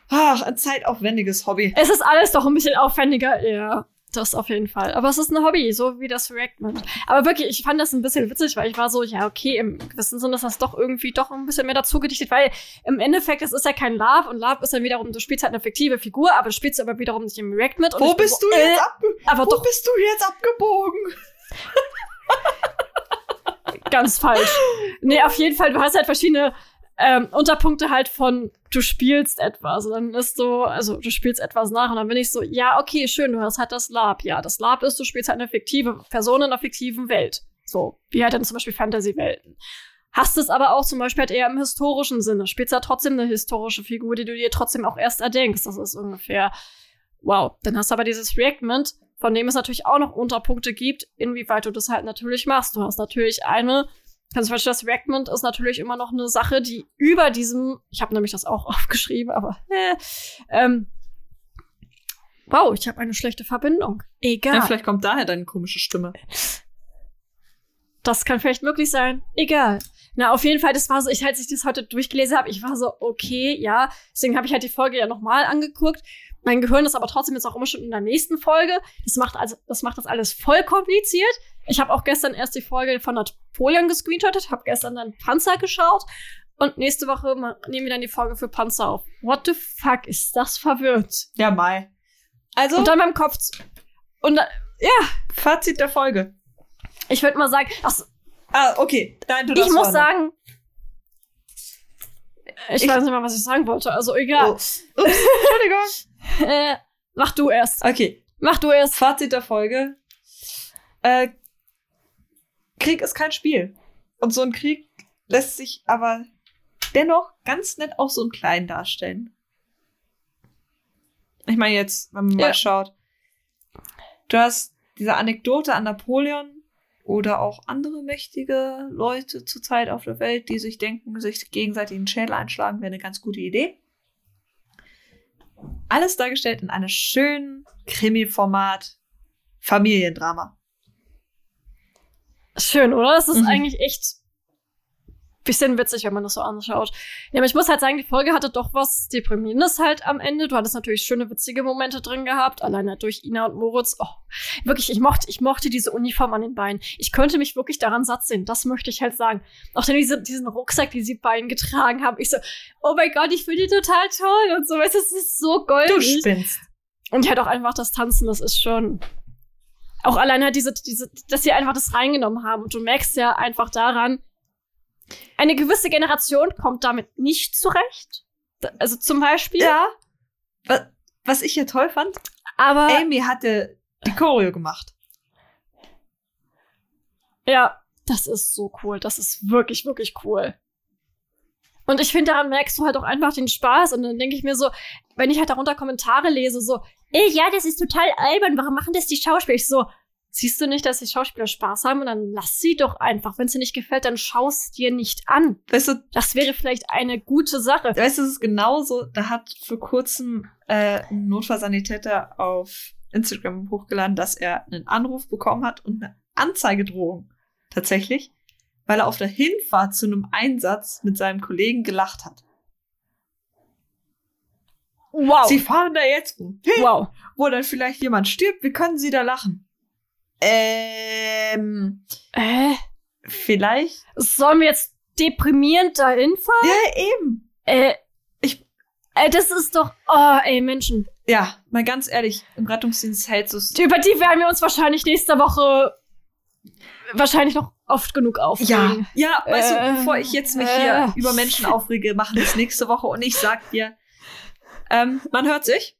ach, ein zeitaufwendiges Hobby. Es ist alles doch ein bisschen aufwendiger. Ja, das auf jeden Fall. Aber es ist ein Hobby, so wie das Reactment. Aber wirklich, ich fand das ein bisschen witzig, weil ich war so, ja, okay, im gewissen Sinne ist das doch irgendwie doch ein bisschen mehr dazu gedichtet, weil im Endeffekt, es ist ja kein Love und Love ist dann wiederum, du spielst halt eine fiktive Figur, aber du spielst aber wiederum nicht im Reactment. Wo bist du äh, jetzt abge Aber Wo doch bist du jetzt abgebogen? [LAUGHS] ganz falsch. Nee, auf jeden Fall, du hast halt verschiedene ähm, Unterpunkte halt von, du spielst etwas. Und dann ist so, also du spielst etwas nach und dann bin ich so, ja, okay, schön, du hast halt das Lab. Ja, das Lab ist, du spielst halt eine fiktive Person in einer fiktiven Welt. So, wie halt dann zum Beispiel Fantasy-Welten. Hast es aber auch zum Beispiel halt eher im historischen Sinne. Spielst ja trotzdem eine historische Figur, die du dir trotzdem auch erst erdenkst. Das ist ungefähr, wow. Dann hast du aber dieses Reactment, von dem es natürlich auch noch Unterpunkte gibt, inwieweit du das halt natürlich machst. Du hast natürlich eine, also zum Beispiel das Reactment ist natürlich immer noch eine Sache, die über diesem, ich habe nämlich das auch [LAUGHS] aufgeschrieben, aber äh, ähm, wow, ich habe eine schlechte Verbindung. Egal. Ja, vielleicht kommt daher deine komische Stimme. Das kann vielleicht möglich sein. Egal. Na, auf jeden Fall, das war so, ich, als ich das heute durchgelesen habe, ich war so, okay, ja. Deswegen habe ich halt die Folge ja nochmal angeguckt. Mein Gehirn ist aber trotzdem jetzt auch immer schon in der nächsten Folge. Das macht also, das macht das alles voll kompliziert. Ich habe auch gestern erst die Folge von Napoleon gescreenshottet, habe gestern dann Panzer geschaut und nächste Woche nehmen wir dann die Folge für Panzer auf. What the fuck ist das verwirrt? Ja, Mai. Also, Und dann beim Kopf. Und dann, Fazit der Folge. ich würde mal sagen, ach, Ah, okay. Nein, du ich muss vorher sagen, ich, Ich- weiß nicht mal, was ich sagen wollte. Also egal. Oh. Ups, [LAUGHS] Entschuldigung. Äh, mach du erst. Okay. Mach du erst. Fazit der Folge. Äh, Krieg ist kein Spiel. Und so ein Krieg lässt sich aber dennoch ganz nett auch so im Kleinen darstellen. Ich meine jetzt, wenn man Ja. mal schaut. Du hast diese Anekdote an Napoleon oder auch andere mächtige Leute zurzeit auf der Welt, die sich denken, sich gegenseitig den Schädel einschlagen, wäre eine ganz gute Idee. Alles dargestellt in einem schönen Krimi-Format Familiendrama. Schön, oder? Das ist Mhm. eigentlich echt bisschen witzig, wenn man das so anschaut. Ja, aber ich muss halt sagen, die Folge hatte doch was Deprimierendes halt am Ende. Du hattest natürlich schöne, witzige Momente drin gehabt, alleine durch Ina und Moritz. Oh, wirklich, ich mochte, ich mochte diese Uniform an den Beinen. Ich könnte mich wirklich daran satt sehen. Das möchte ich halt sagen. Auch dann diese, diesen Rucksack, die sie beiden getragen haben. Ich so, oh mein Gott, ich finde die total toll und so. Weißt du, es ist so goldig. Du spinnst. Und halt auch einfach das Tanzen, das ist schon. Auch allein halt diese, diese, dass sie einfach das reingenommen haben. Und du merkst ja einfach daran, eine gewisse Generation kommt damit nicht zurecht. Also zum Beispiel. Ja. Was, was ich hier toll fand, Aber Amy hatte die Choreo gemacht. ja, das ist so cool. Das ist wirklich, wirklich cool. Und ich finde, daran merkst du halt auch einfach den Spaß. Und dann denke ich mir so, wenn ich halt darunter Kommentare lese, so, ey, ja, das ist total albern, warum machen das die Schauspieler? Ich so, siehst du nicht, dass die Schauspieler Spaß haben? Und dann lass sie doch einfach. Wenn es dir nicht gefällt, dann schaust dir nicht an. Weißt du, Das wäre vielleicht eine gute Sache. weißt du, es ist genauso, da hat vor kurzem äh, ein Notfallsanitäter auf Instagram hochgeladen, dass er einen Anruf bekommen hat und eine Anzeigedrohung. Tatsächlich. Weil er auf der Hinfahrt zu einem Einsatz mit seinem Kollegen gelacht hat. Wow. Sie fahren da jetzt wo? wow. wo dann vielleicht jemand stirbt, wie können Sie da lachen? Ähm, Äh, vielleicht? sollen wir jetzt deprimierend dahin fahren? Ja, eben. Äh, Ich- Äh, das ist doch. Oh, ey, Menschen. Ja, mal ganz ehrlich, im Rettungsdienst hältst du es. Über die werden wir uns wahrscheinlich nächste Woche wahrscheinlich noch oft genug Ja, aufregen. ja, weißt Äh, du, bevor ich jetzt mich hier äh. über Menschen aufrege, machen wir es nächste Woche und ich sag dir, ähm, man hört sich.